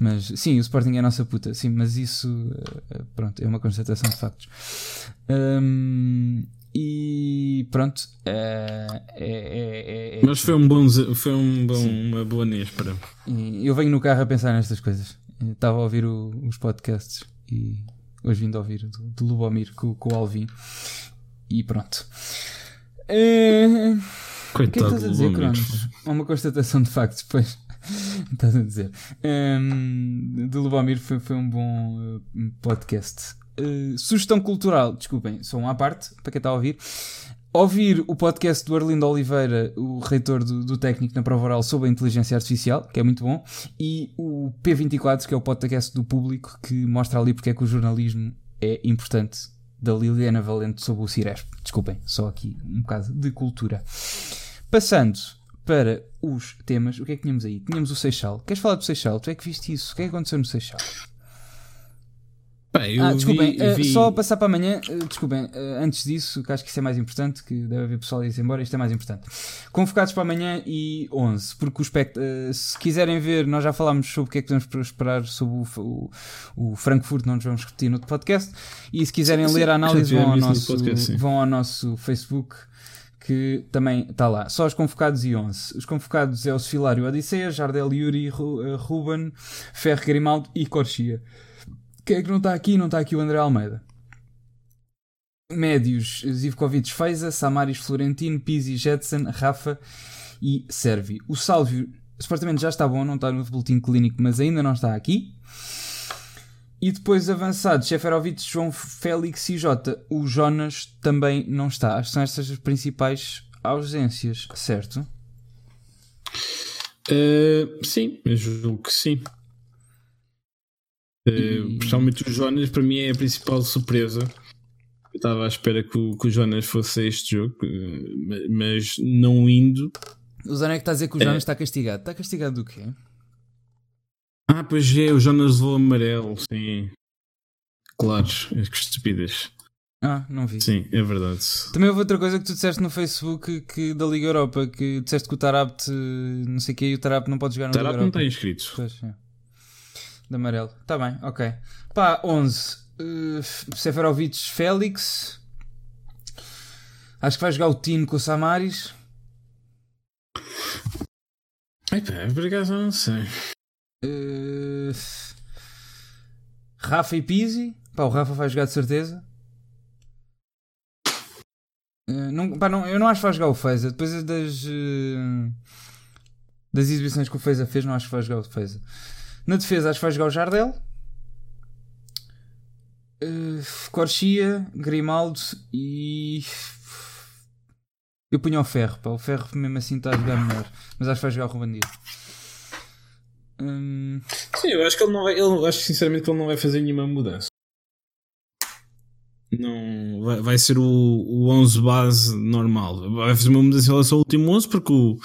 Mas sim, o Sporting é a nossa puta, sim, mas isso eh, pronto, é uma constatação de factos. Um, e pronto, é, é, é, é, mas foi um bom, foi um bom, uma boa néspera. Eu venho no carro a pensar nestas coisas. estava a ouvir o, os podcasts e hoje vindo a ouvir do, do Lubomir com, com o Alvin. E pronto. É... Coitado o que é que estás a dizer, Cronos? Uma constatação de factos, depois. Estás a dizer. Um, de Lubomir foi, foi um bom uh, podcast. Uh, sugestão cultural, desculpem, só uma à parte, para quem está a ouvir. ouvir o podcast do Arlindo Oliveira, o reitor do, do técnico na prova oral sobre a inteligência artificial, que é muito bom, e o P24, que é o podcast do público, que mostra ali porque é que o jornalismo é importante, da Liliana Valente sobre o Ciresp. Desculpem, só aqui um bocado de cultura. Passando para os temas, o que é que tínhamos aí? Tínhamos o Seixal. Queres falar do Seixal? Tu é que viste isso? O que é que aconteceu no Seixal? Bem, ah, desculpem, vi, vi... Uh, só passar para amanhã, uh, desculpem, uh, antes disso, que acho que isso é mais importante, que deve haver pessoal a ir embora, isto é mais importante. Convocados para amanhã e 11, porque o espect se quiserem ver, nós já falámos sobre o que é que podemos esperar sobre o, o, o Frankfurt, não nos vamos repetir no podcast, e se quiserem sim, ler a análise, vão ao, nosso, podcast, vão ao nosso Facebook, que também está lá. Só os convocados e 11. Os convocados é o Sfilário Odisseia, Jardel Yuri, Ruben, Ferro Grimaldo e Corchia. Quem é que não está aqui? Não está aqui o André Almeida. Médios, Zivkovic Feiza, Samaris Florentino, Pizzi, Jetson, Rafa e Servi. O Sálvio supostamente já está bom, não está no boletim clínico, mas ainda não está aqui. E depois avançados, Seferovic, João Félix e Jota. O Jonas também não está. Que são estas as principais ausências, certo? Uh, sim, eu julgo que sim. Uh, Principalmente o Jonas, para mim, é a principal surpresa. Eu estava à espera que o, que o Jonas fosse este jogo, uh, mas não indo. O Zaneco está a dizer que o Jonas é. está castigado. Está castigado do quê? Ah, pois é, o Jonas levou amarelo, sim. Claro, é que estupidez. Ah, não vi. Sim, é verdade. Também houve outra coisa que tu disseste no Facebook que, da Liga Europa, que disseste que o Tarabt, não sei o que, e o Tarabt não pode jogar no Tarabt não está inscrito. Pois, é de amarelo. Está bem, ok. Pá, 11. Uh, Seferovic Félix. Acho que vai jogar o Tino com o Samaris. Eita, por acaso não sei. Uh, Rafa e Pizzi. Pá, o Rafa vai jogar de certeza. Uh, não, pá, não, eu não acho que vai jogar o Feza. Depois das, uh, das exibições que o Feza fez, não acho que vai jogar o Feza. Na defesa, acho que vai jogar o Jardel. Uh, Corchia, Grimaldo e. Eu punho o Ferro, pá. O Ferro mesmo assim está a jogar melhor. Mas acho que vai jogar o Ruben Dias. Hum... Sim, eu acho que ele não vai. Eu acho sinceramente que ele não vai fazer nenhuma mudança. Não, vai, vai ser o, o 11 base normal. Vai fazer uma mudança em relação ao último 11 porque o,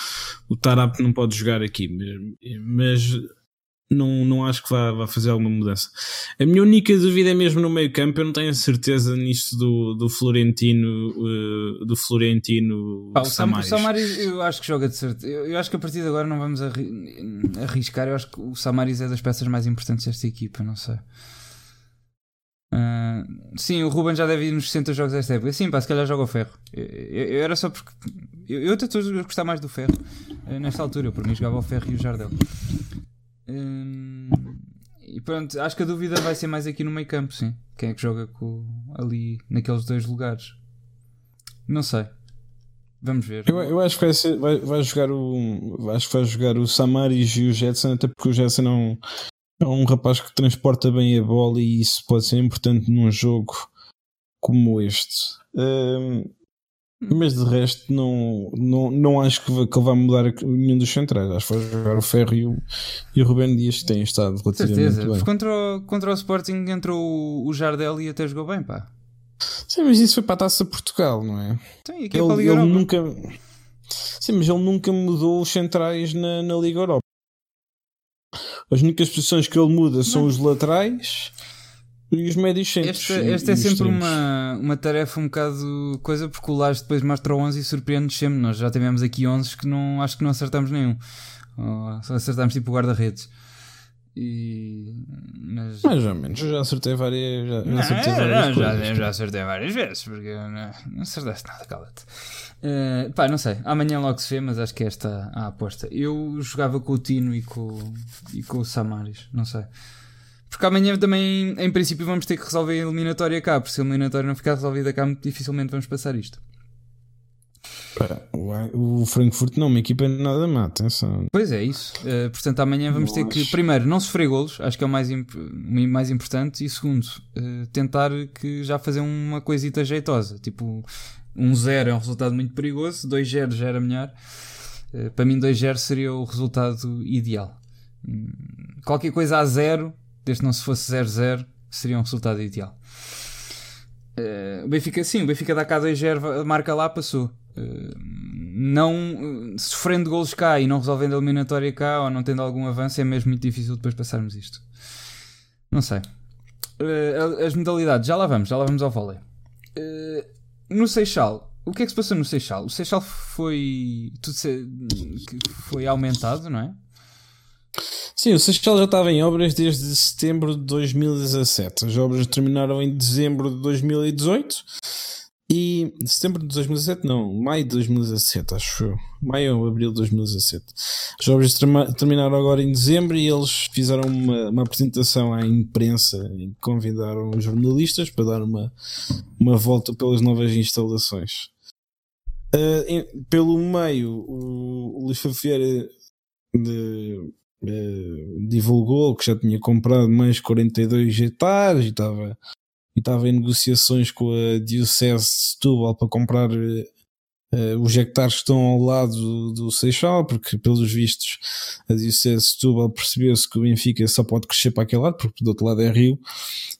o Tarap não pode jogar aqui. Mas não, não acho que vá, vá fazer alguma mudança. A minha única dúvida é mesmo no meio campo, eu não tenho certeza nisto do, do Florentino uh, do Florentino Pá, o Samaris. O Samaris eu acho que joga de certeza. Eu, eu, acho que a partir de agora não vamos arriscar. Eu acho que o Samaris é das peças mais importantes desta equipa, não sei. Uh, sim, o Ruben já deve ir nos 60 jogos desta época. Sim, pá, se calhar joga o ferro. Eu, eu, eu era só porque. Eu, eu até estou a gostar mais do ferro uh, nesta altura. Eu, por mim, jogava o ferro e o Jardel. Hum, e pronto, acho que a dúvida vai ser mais aqui no meio campo, sim. Quem é que joga com, ali naqueles dois lugares? Não sei. Vamos ver. Eu, eu acho que vai, ser, vai, vai, jogar o. Acho que vai jogar o Samaris e o Jetson, até porque o Jetson é um, é um rapaz que transporta bem a bola e isso pode ser importante num jogo como este. Um, mas de resto, não, não, não acho que, que ele vai mudar nenhum dos centrais. Acho que vai jogar o Ferro e o, e o Rubén Dias, que têm estado relativamente certeza. bem. Contra o, contra o Sporting entrou o Jardel e até jogou bem, pá. Sim, mas isso foi para a taça Portugal, não é? Sim, aqui é ele, ele nunca. Sim, mas ele nunca mudou os centrais na, na Liga Europa. As únicas posições que ele muda são não. os laterais e os médios centros. Esta, esta é sempre uma, uma tarefa um bocado coisa, porque o Laje depois mostra 11 e surpreende-nos sempre. Nós já tivemos aqui 11 que não, acho que não acertamos nenhum. Ou só acertamos tipo o guarda-redes. E... Mas... Mais ou menos, eu já acertei várias, já, já acertei não, várias não, já, já, acertei várias vezes, porque não, não acertaste nada, cala-te. Uh, pá, não sei, amanhã logo se vê, mas acho que é esta a aposta. Eu jogava com o Tino e com, e com o Samaris, não sei. Porque amanhã também, em princípio, vamos ter que resolver a eliminatória cá. Porque se a eliminatória não ficar resolvida cá, muito dificilmente vamos passar isto. O Frankfurt não, uma equipa nada má, atenção. Pois é, isso. Uh, portanto, amanhã vamos ter que, primeiro, não sofrer golos, acho que é o mais, imp mais importante, e segundo, uh, tentar que já fazer uma coisita jeitosa. Tipo, Um 0 é um resultado muito perigoso, 2-0 já era melhor. Uh, para mim, 2-0 seria o resultado ideal. Hum, qualquer coisa a 0, desde não se fosse 0-0, seria um resultado ideal. Uh, o Benfica, sim, o Benfica dá cá 2-0, marca lá, passou. Uh, não sofrendo golos cá e não resolvendo a eliminatória cá ou não tendo algum avanço, é mesmo muito difícil depois passarmos isto. Não sei. Uh, as modalidades, já lá vamos, já lá vamos ao vôlei. Uh, no Seixal, o que é que se passou no Seixal? O Seixal foi. Tudo se, foi aumentado, não é? Sim, o Seixal já estava em obras desde setembro de 2017. As obras terminaram em dezembro de 2018 e setembro de 2017, não, maio de 2017, acho eu. Maio ou abril de 2017. As obras terminaram agora em dezembro e eles fizeram uma, uma apresentação à imprensa que convidaram os jornalistas para dar uma, uma volta pelas novas instalações. Uh, em, pelo meio, o, o Luís Fafieira de, uh, divulgou que já tinha comprado mais 42 hectares e estava e estava em negociações com a Diocese de Setúbal para comprar uh, os hectares que estão ao lado do, do Seixal, porque pelos vistos a Diocese de Setúbal percebeu-se que o Benfica só pode crescer para aquele lado, porque do outro lado é Rio,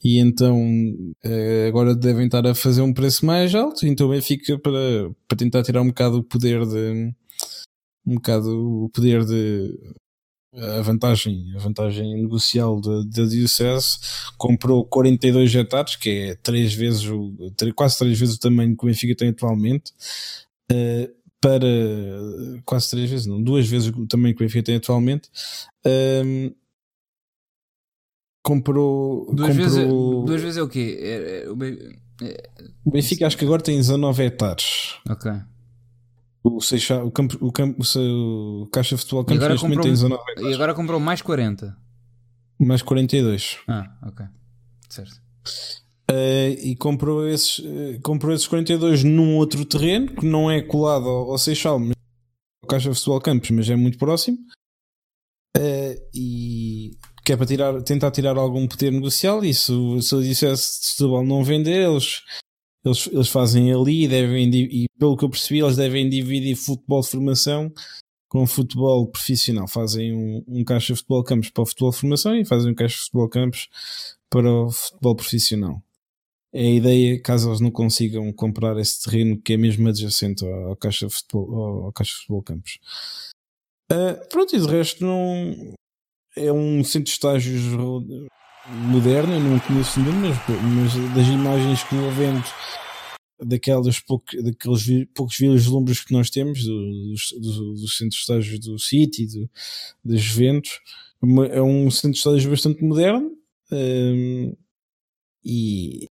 e então uh, agora devem estar a fazer um preço mais alto, então o Benfica para, para tentar tirar um bocado o poder de um bocado o poder de a vantagem, a vantagem negocial da, Diocese comprou 42 hectares, que é três vezes o, quase três vezes o tamanho que o Benfica tem atualmente, uh, para quase três vezes, não, duas vezes o tamanho que o Benfica tem atualmente. Um, ehm, comprou. Duas, comprou, vezes, é, duas vezes é o quê? É, é, o Benfica acho que agora tem 19 hectares. Ok. O, Seixal, o, campo, o, campo, o Caixa Futebol Campos neste momento tem 19 E agora comprou mais 40. Mais 42. Ah, ok. Certo. Uh, e comprou esses, uh, comprou esses 42 num outro terreno que não é colado ao, ao Seixal, mas ao Caixa Futebol Campos, mas é muito próximo. Uh, e que é para tirar, tentar tirar algum poder negocial. E se, se eu dissesse de Setúbal não vender, eles eles, eles fazem ali devem, e pelo que eu percebi, eles devem dividir futebol de formação com futebol profissional. Fazem um, um caixa de futebol campos para o futebol de formação e fazem um caixa de futebol campos para o futebol profissional. É a ideia, caso eles não consigam comprar esse terreno que é mesmo adjacente ao caixa de futebol, ao caixa de futebol campos. Uh, pronto, e de resto não é um centro de estágios moderno, eu não conheço nenhum, mas, mas das imagens que vendo daquelas pouco, daqueles vi, poucos vislumbres que nós temos do, dos, do, dos centros de estágios do City, do, das Juventus, é um centro de estágios bastante moderno um, e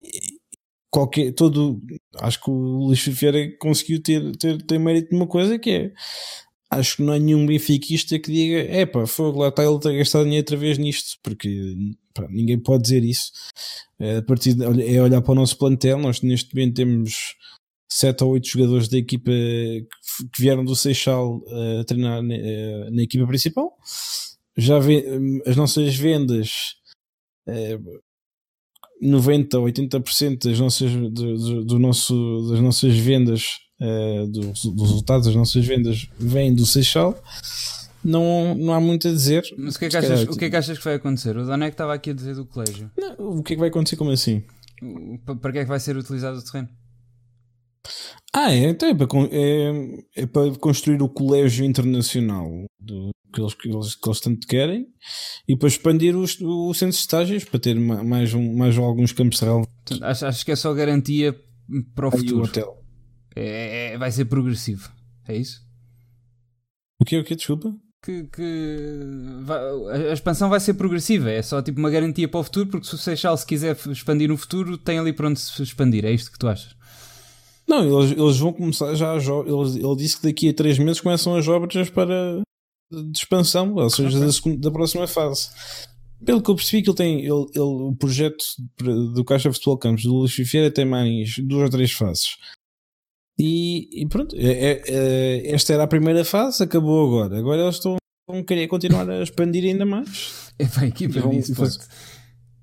qualquer, todo, acho que o Luís Ferreira conseguiu ter, ter, ter mérito de uma coisa que é acho que não há nenhum benfiquista que diga é pá, lá está ele a gastar dinheiro outra vez nisto, porque ninguém pode dizer isso. É, a partir de, é olhar para o nosso plantel, nós neste momento temos 7 ou 8 jogadores da equipa que vieram do Seixal a treinar na, eh, na equipa principal. Já vê, as nossas vendas, 90 ou 80% das nossas, do, do, do nosso, das nossas vendas uh, do, dos resultados das nossas vendas vêm do Seixal, não, não há muito a dizer. Mas o que, é que achas, o que é que achas que vai acontecer? O Danek estava aqui a dizer do colégio. Não, o que é que vai acontecer como assim? Para que é que vai ser utilizado o terreno? Ah, é, então é, para, é, é para construir o colégio internacional do, que, eles, que, eles, que eles tanto querem e para expandir os, o centro de estágios para ter mais, um, mais alguns campos de relva. Acho, acho que é só garantia para o Aí futuro. O hotel. É, é, vai ser progressivo. É isso? O que é o que? Desculpa? Que, que vai, a expansão vai ser progressiva. É só tipo uma garantia para o futuro, porque se o Seixal se quiser expandir no futuro, tem ali para onde se expandir. É isto que tu achas? Não, eles, eles vão começar já. Ele, ele disse que daqui a três meses começam as obras para de expansão, ou seja, okay. da, da próxima fase. Pelo que eu percebi que ele tem ele, ele, o projeto do Caixa Futebol Campos do Luís Fifeira tem mais duas ou três fases. E, e pronto, é, é, é, esta era a primeira fase, acabou agora. Agora eles estão a querer continuar a expandir ainda mais. É para a equipa nisso,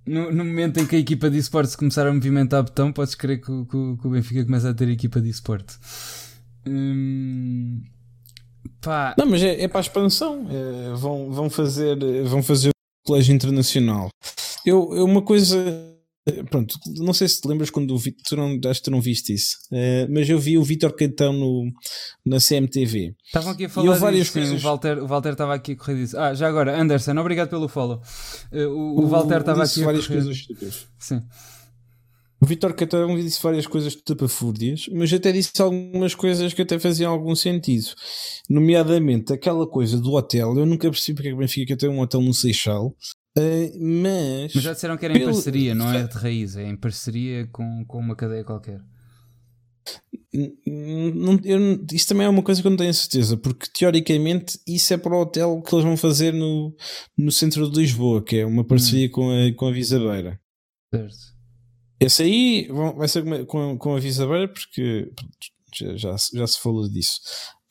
no, no, momento em que a equipa de esportes começar a movimentar botão, podes crer que, que, que o Benfica começa a ter equipa de esporte. Hum, pá. Não, mas é, é para a expansão. É, vão, vão, fazer, vão fazer o colégio internacional. Eu, eu uma coisa Pronto, não sei se te lembras quando o Vitor, tu não, acho que tu não viste isso, uh, mas eu vi o Vitor Caetão no, na CMTV. Estavam aqui a falar várias disso, coisas. O Walter, o Walter estava aqui a correr disso. Ah, já agora, Anderson, obrigado pelo follow. Uh, o, o, Walter estava aqui várias a correr. coisas estúpidas. Sim. O Vitor Caetão disse várias coisas tapafúrdias, mas até disse algumas coisas que até faziam algum sentido. Nomeadamente, aquela coisa do hotel. Eu nunca percebi porque é que Benfica tem um hotel no Seixal Uh, mas, mas já disseram que era em parceria, não é de raiz, é em parceria com, com uma cadeia qualquer. Não, eu, isso também é uma coisa que eu não tenho certeza, porque teoricamente isso é para o hotel que eles vão fazer no, no centro de Lisboa, que é uma parceria hum. com, a, com a Visabeira. Certo. Esse aí vai ser com, com a Visabeira, porque já, já, já se falou disso.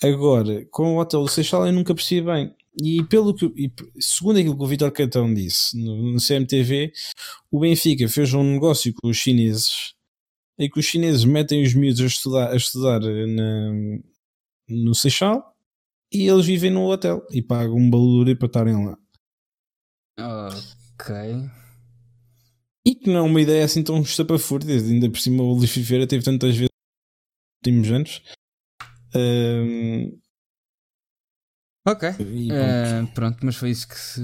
Agora, com o Hotel do Seixal eu nunca percebi bem. E pelo que, e segundo aquilo que o Vitor Cantão disse no, no, CMTV, o Benfica fez um negócio com os chineses em que os chineses metem os miúdos a estudar, a estudar na, no Seixal e eles vivem no hotel e pagam um balúrdio para estarem lá. Ok. E que não é uma ideia assim tão estapafúrdia, ainda por cima o Luís Figueira teve tantas vezes nos últimos anos. Um, Ok. Uh, pronto, mas foi isso que se,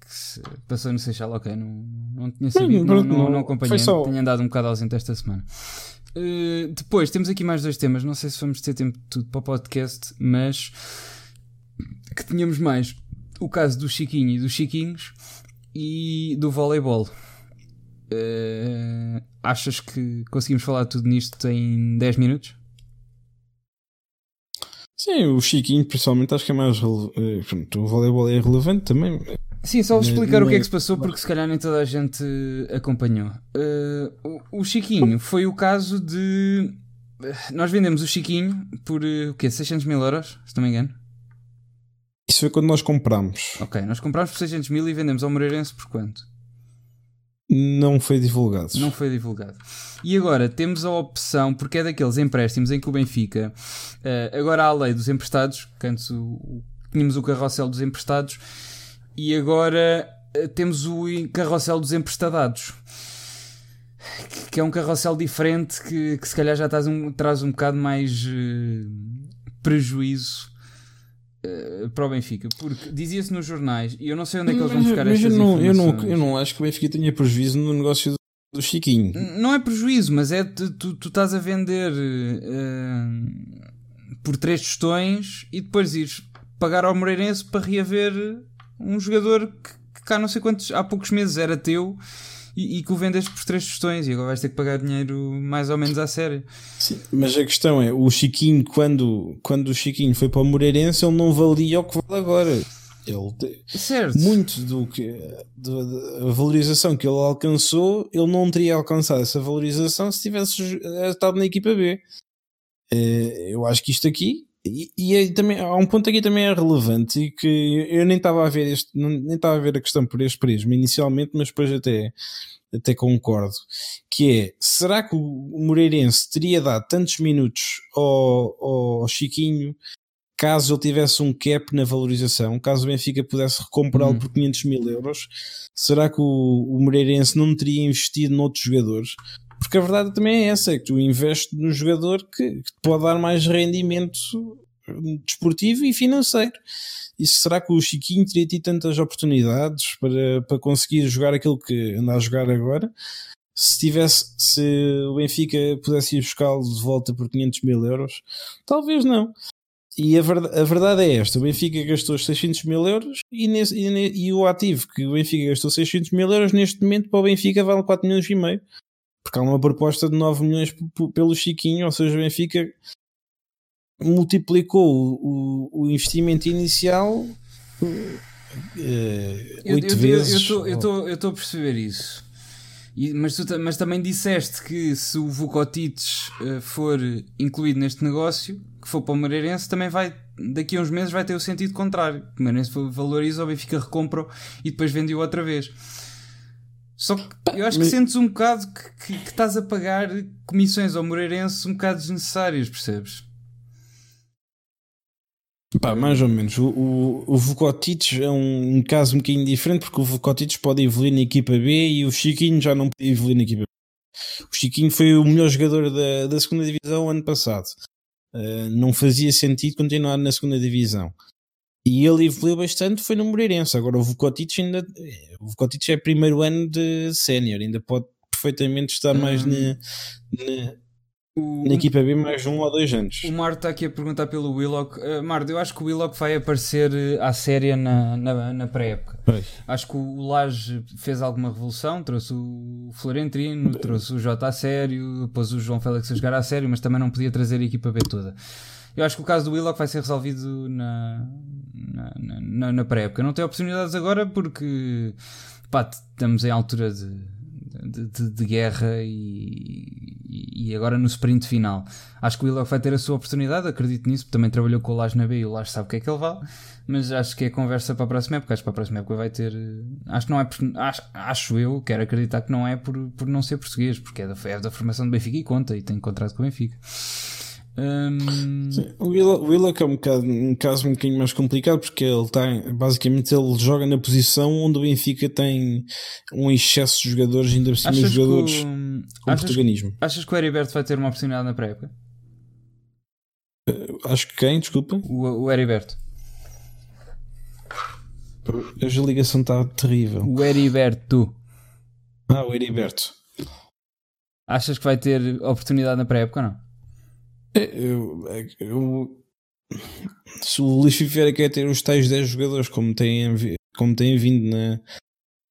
que se passou no Seixal. Ok, não, não tinha sabido, não, não, não, não acompanhei. Só... Tinha andado um bocado ausente esta semana. Uh, depois temos aqui mais dois temas. Não sei se vamos ter tempo de tudo para o podcast, mas que tínhamos mais o caso do Chiquinho e dos Chiquinhos e do voleibol. Uh, achas que conseguimos falar tudo nisto em 10 minutos? Sim, o Chiquinho, principalmente, acho que é mais. Eh, pronto, o voleibol é relevante também. Sim, só explicar o que é que se passou, porque se calhar nem toda a gente acompanhou. Uh, o, Chiquinho foi o caso de. Eh, nós vendemos o Chiquinho por o quê? 600 mil euros, se não me engano. Isso foi quando nós compramos. Ok, nós compramos por 600 mil e vendemos ao Moreirense por quanto? Não foi divulgado. Não foi divulgado. E agora temos a opção, porque é daqueles empréstimos em que o Benfica, uh, agora há a lei dos emprestados, que antes o, tínhamos o carrossel dos emprestados, e agora uh, temos o carrossel dos emprestadados. Que é um carrossel diferente que, que se calhar já traz um, traz um bocado mais uh, prejuízo eh, para o Benfica, porque dizia-se nos jornais, e eu não sei onde é que eles vão buscar estas eu não, eu não, eu não acho que o Benfica tenha prejuízo no negócio do Chiquinho. Não é prejuízo, mas é tu, tu, tu estás a vender uh, por três tostões e depois ires pagar ao Moreirense para reaver um jogador que, que cá não sei quantos, há poucos meses era teu e, e que o vendeste por três tostões e agora vais ter que pagar dinheiro mais ou menos à série. Sim, mas a questão é, o Chiquinho, quando, quando o Chiquinho foi para o Moreirense, ele não valia o que vale agora. Ele certo. muito do que da valorização que ele alcançou, ele não teria alcançado essa valorização se tivesse estado na equipa B. Eh, eu acho que isto aqui e, e é também, há um ponto aqui também é relevante e que eu nem estava a ver este, nem estava a ver a questão por este prisma inicialmente, mas depois até, até concordo, que é, será que o Moreirense teria dado tantos minutos ao, ao Chiquinho caso ele tivesse um cap na valorização, caso o Benfica pudesse recomprá-lo uhum. por 500 mil euros, será que o, o Moreirense não teria investido noutros jogadores? Porque a verdade também é essa, é que tu investes num jogador que, que pode dar mais rendimento desportivo e financeiro. E será que o Chiquinho teria tido tantas oportunidades para, para conseguir jogar aquilo que anda a jogar agora? Se tivesse, se o Benfica pudesse ir buscá-lo de volta por 500 mil euros, talvez não. E a verdade, a verdade é esta: o Benfica gastou 600 mil euros e, nesse, e, e, o ativo que o Benfica gastou 600 mil euros neste momento para o Benfica vale 4 milhões e meio. Porque há uma proposta de 9 milhões pelo Chiquinho, ou seja, o Benfica multiplicou o, o investimento inicial uh, oito vezes. Eu estou a perceber isso. E, mas, tu, mas também disseste que se o Vukotic uh, for incluído neste negócio, que for para o Moreirense, também vai, daqui a uns meses vai ter o sentido contrário. O Moreirense valoriza, o Benfica recompra e depois vendeu outra vez. Só que eu acho que sentes um bocado que, que, que, estás a pagar comissões ao Moreirense um bocado desnecessárias, percebes? Pá, mais ou menos. O, o, o Vukotic é um, um, caso um bocadinho diferente porque o Vukotic pode evoluir na equipa B e o Chiquinho já não pode evoluir na equipa B. O Chiquinho foi o melhor jogador da, da segunda divisão ano passado. Uh, não fazia sentido continuar na segunda divisão. E ele evoluiu bastante, foi no Moreirense. Agora o Vukotic ainda. O Vukotic é primeiro ano de sénior, ainda pode perfeitamente estar mais na, na, o, na equipa B mais um ou dois anos. O Marto está aqui a perguntar pelo Willock. Uh, Marto, eu acho que o Willock vai aparecer uh, à séria na, na, na pré-época. Acho que o Laje fez alguma revolução, trouxe o Florentino, trouxe o Jota a sério, depois o João Félix a jogar a sério, mas também não podia trazer a equipa B toda. Eu acho que o caso do Willock vai ser resolvido na, na, na, na pré-época. Não tem oportunidades agora porque pá, estamos em altura de, de, de, de guerra e, e, agora no sprint final. Acho que o Willock vai ter a sua oportunidade, acredito nisso, também trabalhou com o Lage na B e o Lage sabe o que é que ele vale, mas acho que é conversa para a próxima época. Acho que para a próxima época vai ter. Acho que não é. Acho, acho eu, quero acreditar que não é por, por não ser português, porque é da, é da formação do Benfica e conta e tem contrato com o Benfica. Um... Sim, o Willock é um, bocado, um caso um bocadinho mais complicado porque ele tem, basicamente ele joga na posição onde o Benfica tem um excesso de jogadores, ainda por cima jogadores que, com achas, protagonismo. Achas que o Heriberto vai ter uma oportunidade na pré-época? Uh, acho que quem? Desculpa. O, o Heriberto. A ligação está terrível. O Heriberto. Ah, o Heriberto. Achas que vai ter oportunidade na pré-época ou não? É, eu, é, eu, se o Luís Figueira quer ter os tais 10 jogadores como tem, como tem vindo na,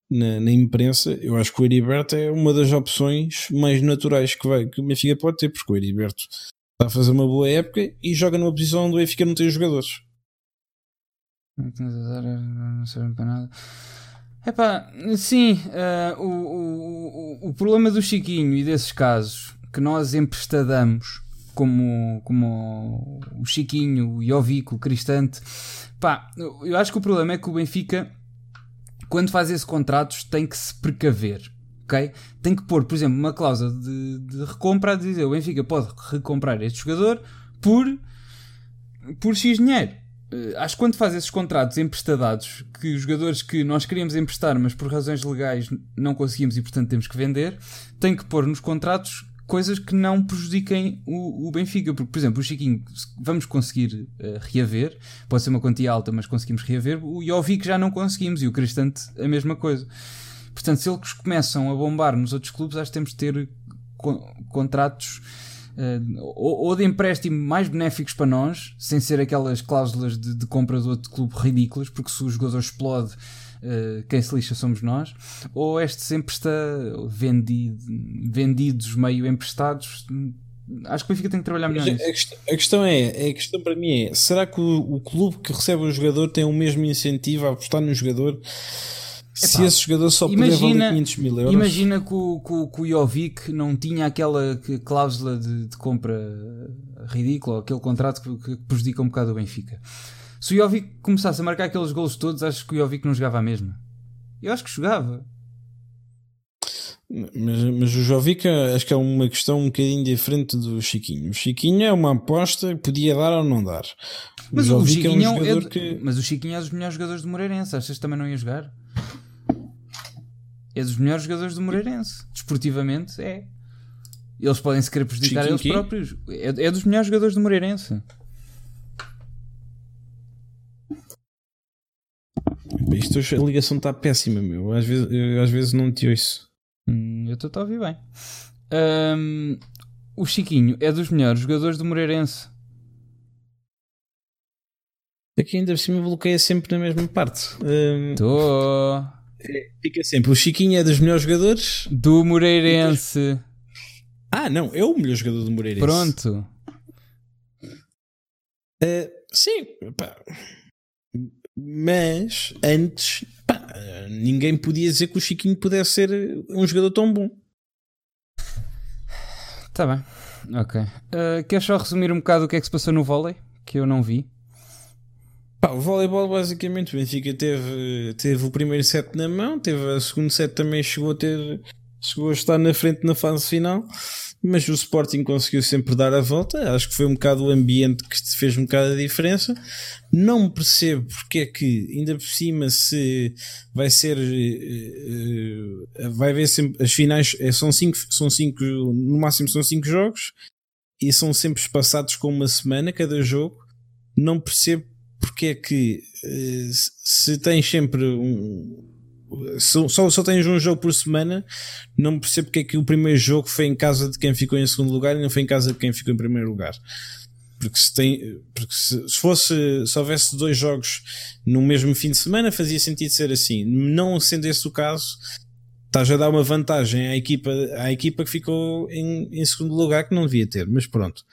na, na, imprensa, eu acho que o Heriberto é uma das opções mais naturais que, vai, que o Benfica pode ter, porque o Heriberto está a fazer uma boa época e joga numa posição onde o Benfica não tem jogadores. Não serve para nada. Epá, sim, uh, o, o, o problema do Chiquinho e desses casos que nós emprestadamos como, como o Chiquinho, o Jovico, o Cristante. Pá, eu acho que o problema é que o Benfica, quando faz esses contratos, tem que se precaver. Okay? Tem que pôr, por exemplo, uma cláusula de, de recompra a dizer o Benfica pode recomprar este jogador por, por X dinheiro. Uh, acho que quando faz esses contratos emprestadados, que os jogadores que nós queríamos emprestar, mas por razões legais não conseguimos e portanto temos que vender, tem que pôr nos contratos coisas que não prejudiquem o, o, Benfica. Porque, por exemplo, o Chiquinho vamos conseguir uh, reaver, pode ser uma quantia alta, mas conseguimos reaver. O Jovic já não conseguimos e o Cristante a mesma coisa. Portanto, se eles começam a bombar nos outros clubes, acho que temos de ter co contratos uh, ou, ou, de empréstimo mais benéficos para nós, sem ser aquelas cláusulas de, de compra do outro clube ridículas, porque se o jogador explode uh, quem se lixa somos nós, ou este sempre está vendido, vendidos meio emprestados. Acho que o Benfica tem que trabalhar melhor nisso. A questão, a questão é, a questão para mim é, será que o, o clube que recebe o jogador tem o mesmo incentivo a apostar no jogador? se esse jogador só imagina, puder valer 500 mil euros. Imagina que o, que, que o Jovic não tinha aquela cláusula de, de compra ridícula, aquele contrato que, que prejudica um bocado o Benfica. Se o Jovic começasse a marcar aqueles gols todos, acho que o Jovic não jogava a mesma. Eu acho que jogava. Mas, mas o Jovic acho que é uma questão um bocadinho diferente do Chiquinho. O Chiquinho é uma aposta que podia dar ou não dar. Mas o, o Chiquinho é um é, que... Mas o Chiquinho é dos melhores jogadores do Moreirense. Achas que também não ia jogar? É dos melhores jogadores do Moreirense. Desportivamente é. Eles podem se querer prejudicar Chiquinho eles próprios. É, é dos melhores jogadores do Moreirense. Isto a ligação está péssima, meu. Às vezes, eu, às vezes não te ouço. Hum, eu estou a ouvir bem. Um, o Chiquinho é dos melhores jogadores do Moreirense. Aqui ainda por cima bloqueia sempre na mesma parte. Estou. Um, é, fica sempre. O Chiquinho é dos melhores jogadores do Moreirense. Ah, não, é o melhor jogador do Moreirense. Pronto. Uh, sim, pá. Mas antes pá, ninguém podia dizer que o Chiquinho pudesse ser um jogador tão bom. Tá bem, ok. Uh, queres só resumir um bocado o que é que se passou no vôlei? Que eu não vi. Pá, o voleibol basicamente o Benfica teve, teve o primeiro set na mão, teve o segundo set também chegou a ter chegou a estar na frente na fase final, mas o Sporting conseguiu sempre dar a volta. Acho que foi um bocado o ambiente que fez um bocado a diferença. Não percebo porque é que, ainda por cima, se vai ser, uh, vai haver sempre as finais, eh, são cinco, são cinco, no máximo são cinco jogos e são sempre espaçados com uma semana cada jogo. Não percebo porque é que se tens sempre um, só, só, tens um jogo por semana, não percebo porque é que o primeiro jogo foi em casa de quem ficou em segundo lugar e não foi em casa de quem ficou em primeiro lugar. Porque se tem, porque se, se fosse, se houvesse dois jogos no mesmo fim de semana, fazia sentido ser assim. Não sendo esse o caso, estás a dar uma vantagem à equipa, à equipa que ficou em, em segundo lugar que não devia ter, mas pronto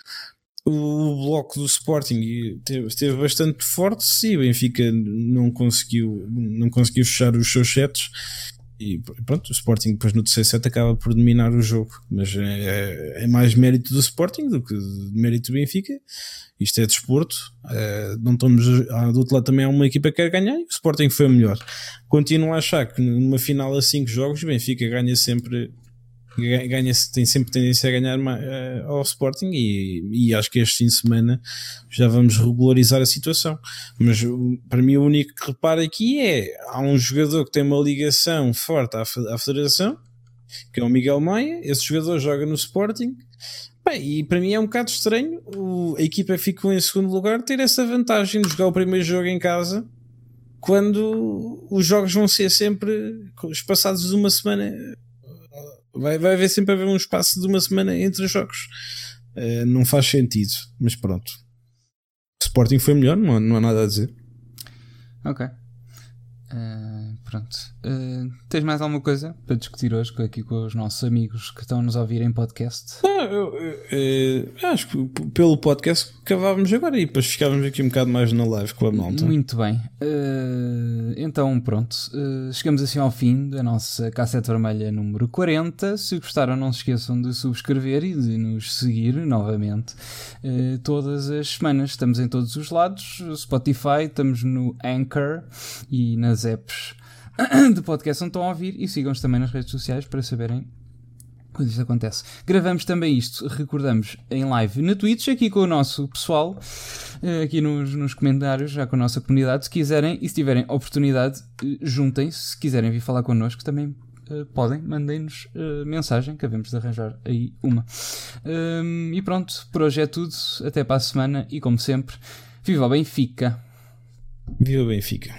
o bloco do Sporting esteve bastante forte, sim, o Benfica não conseguiu, não conseguiu fechar os seus sets e pronto, o Sporting depois no terceiro set acaba por dominar o jogo, mas é, é, é mais mérito do Sporting do que mérito do Benfica. Isto é desporto, é, não estamos do outro lado também há uma equipa que quer ganhar e o Sporting foi melhor. Continuo a achar que numa final a 5 jogos o Benfica ganha sempre ganha tem sempre tendência a ganhar uh, ao Sporting e, e, acho que este fim de semana já vamos regularizar a situação. Mas para mim o único que repara aqui é há um jogador que tem uma ligação forte à, à Federação, que é o Miguel Maia, esse jogador joga no Sporting. Bem, e para mim é um bocado estranho o, a equipa ficou em segundo lugar ter essa vantagem de jogar o primeiro jogo em casa quando os jogos vão ser sempre espaçados de uma semana Vai, vai haver sempre haver um espaço de uma semana entre os jogos. Uh, não faz sentido, mas pronto. Sporting foi melhor, não, não há nada a dizer. Ok. Uh, pronto. Uh, tens mais alguma coisa para discutir hoje aqui com os nossos amigos que estão nos a ouvir em podcast? Ah, eu, eu, eu, acho que pelo podcast acabávamos agora e depois ficávamos aqui um bocado mais na live com a malta. Muito bem. Uh, então, pronto. chegamos assim ao fim da nossa cassete vermelha número 40. Se gostaram, não se esqueçam de subscrever e de nos seguir novamente todas as semanas. Estamos em todos os lados: Spotify, estamos no Anchor e nas apps de podcast onde estão a ouvir e sigam-nos também nas redes sociais para saberem quando isto acontece. Gravamos também isto, recordamos, em live na Twitch, aqui com o nosso pessoal, eh, aqui nos, nos comentários, já com a nossa comunidade. Se quiserem e se tiverem oportunidade, eh, juntem-se. Se quiserem vir falar connosco, também uh, podem, mandem-nos uh, mensagem, que havemos de arranjar aí uma. Um, e pronto, por hoje é tudo. Até para a semana e, como sempre, viva o Benfica! Viva o Benfica!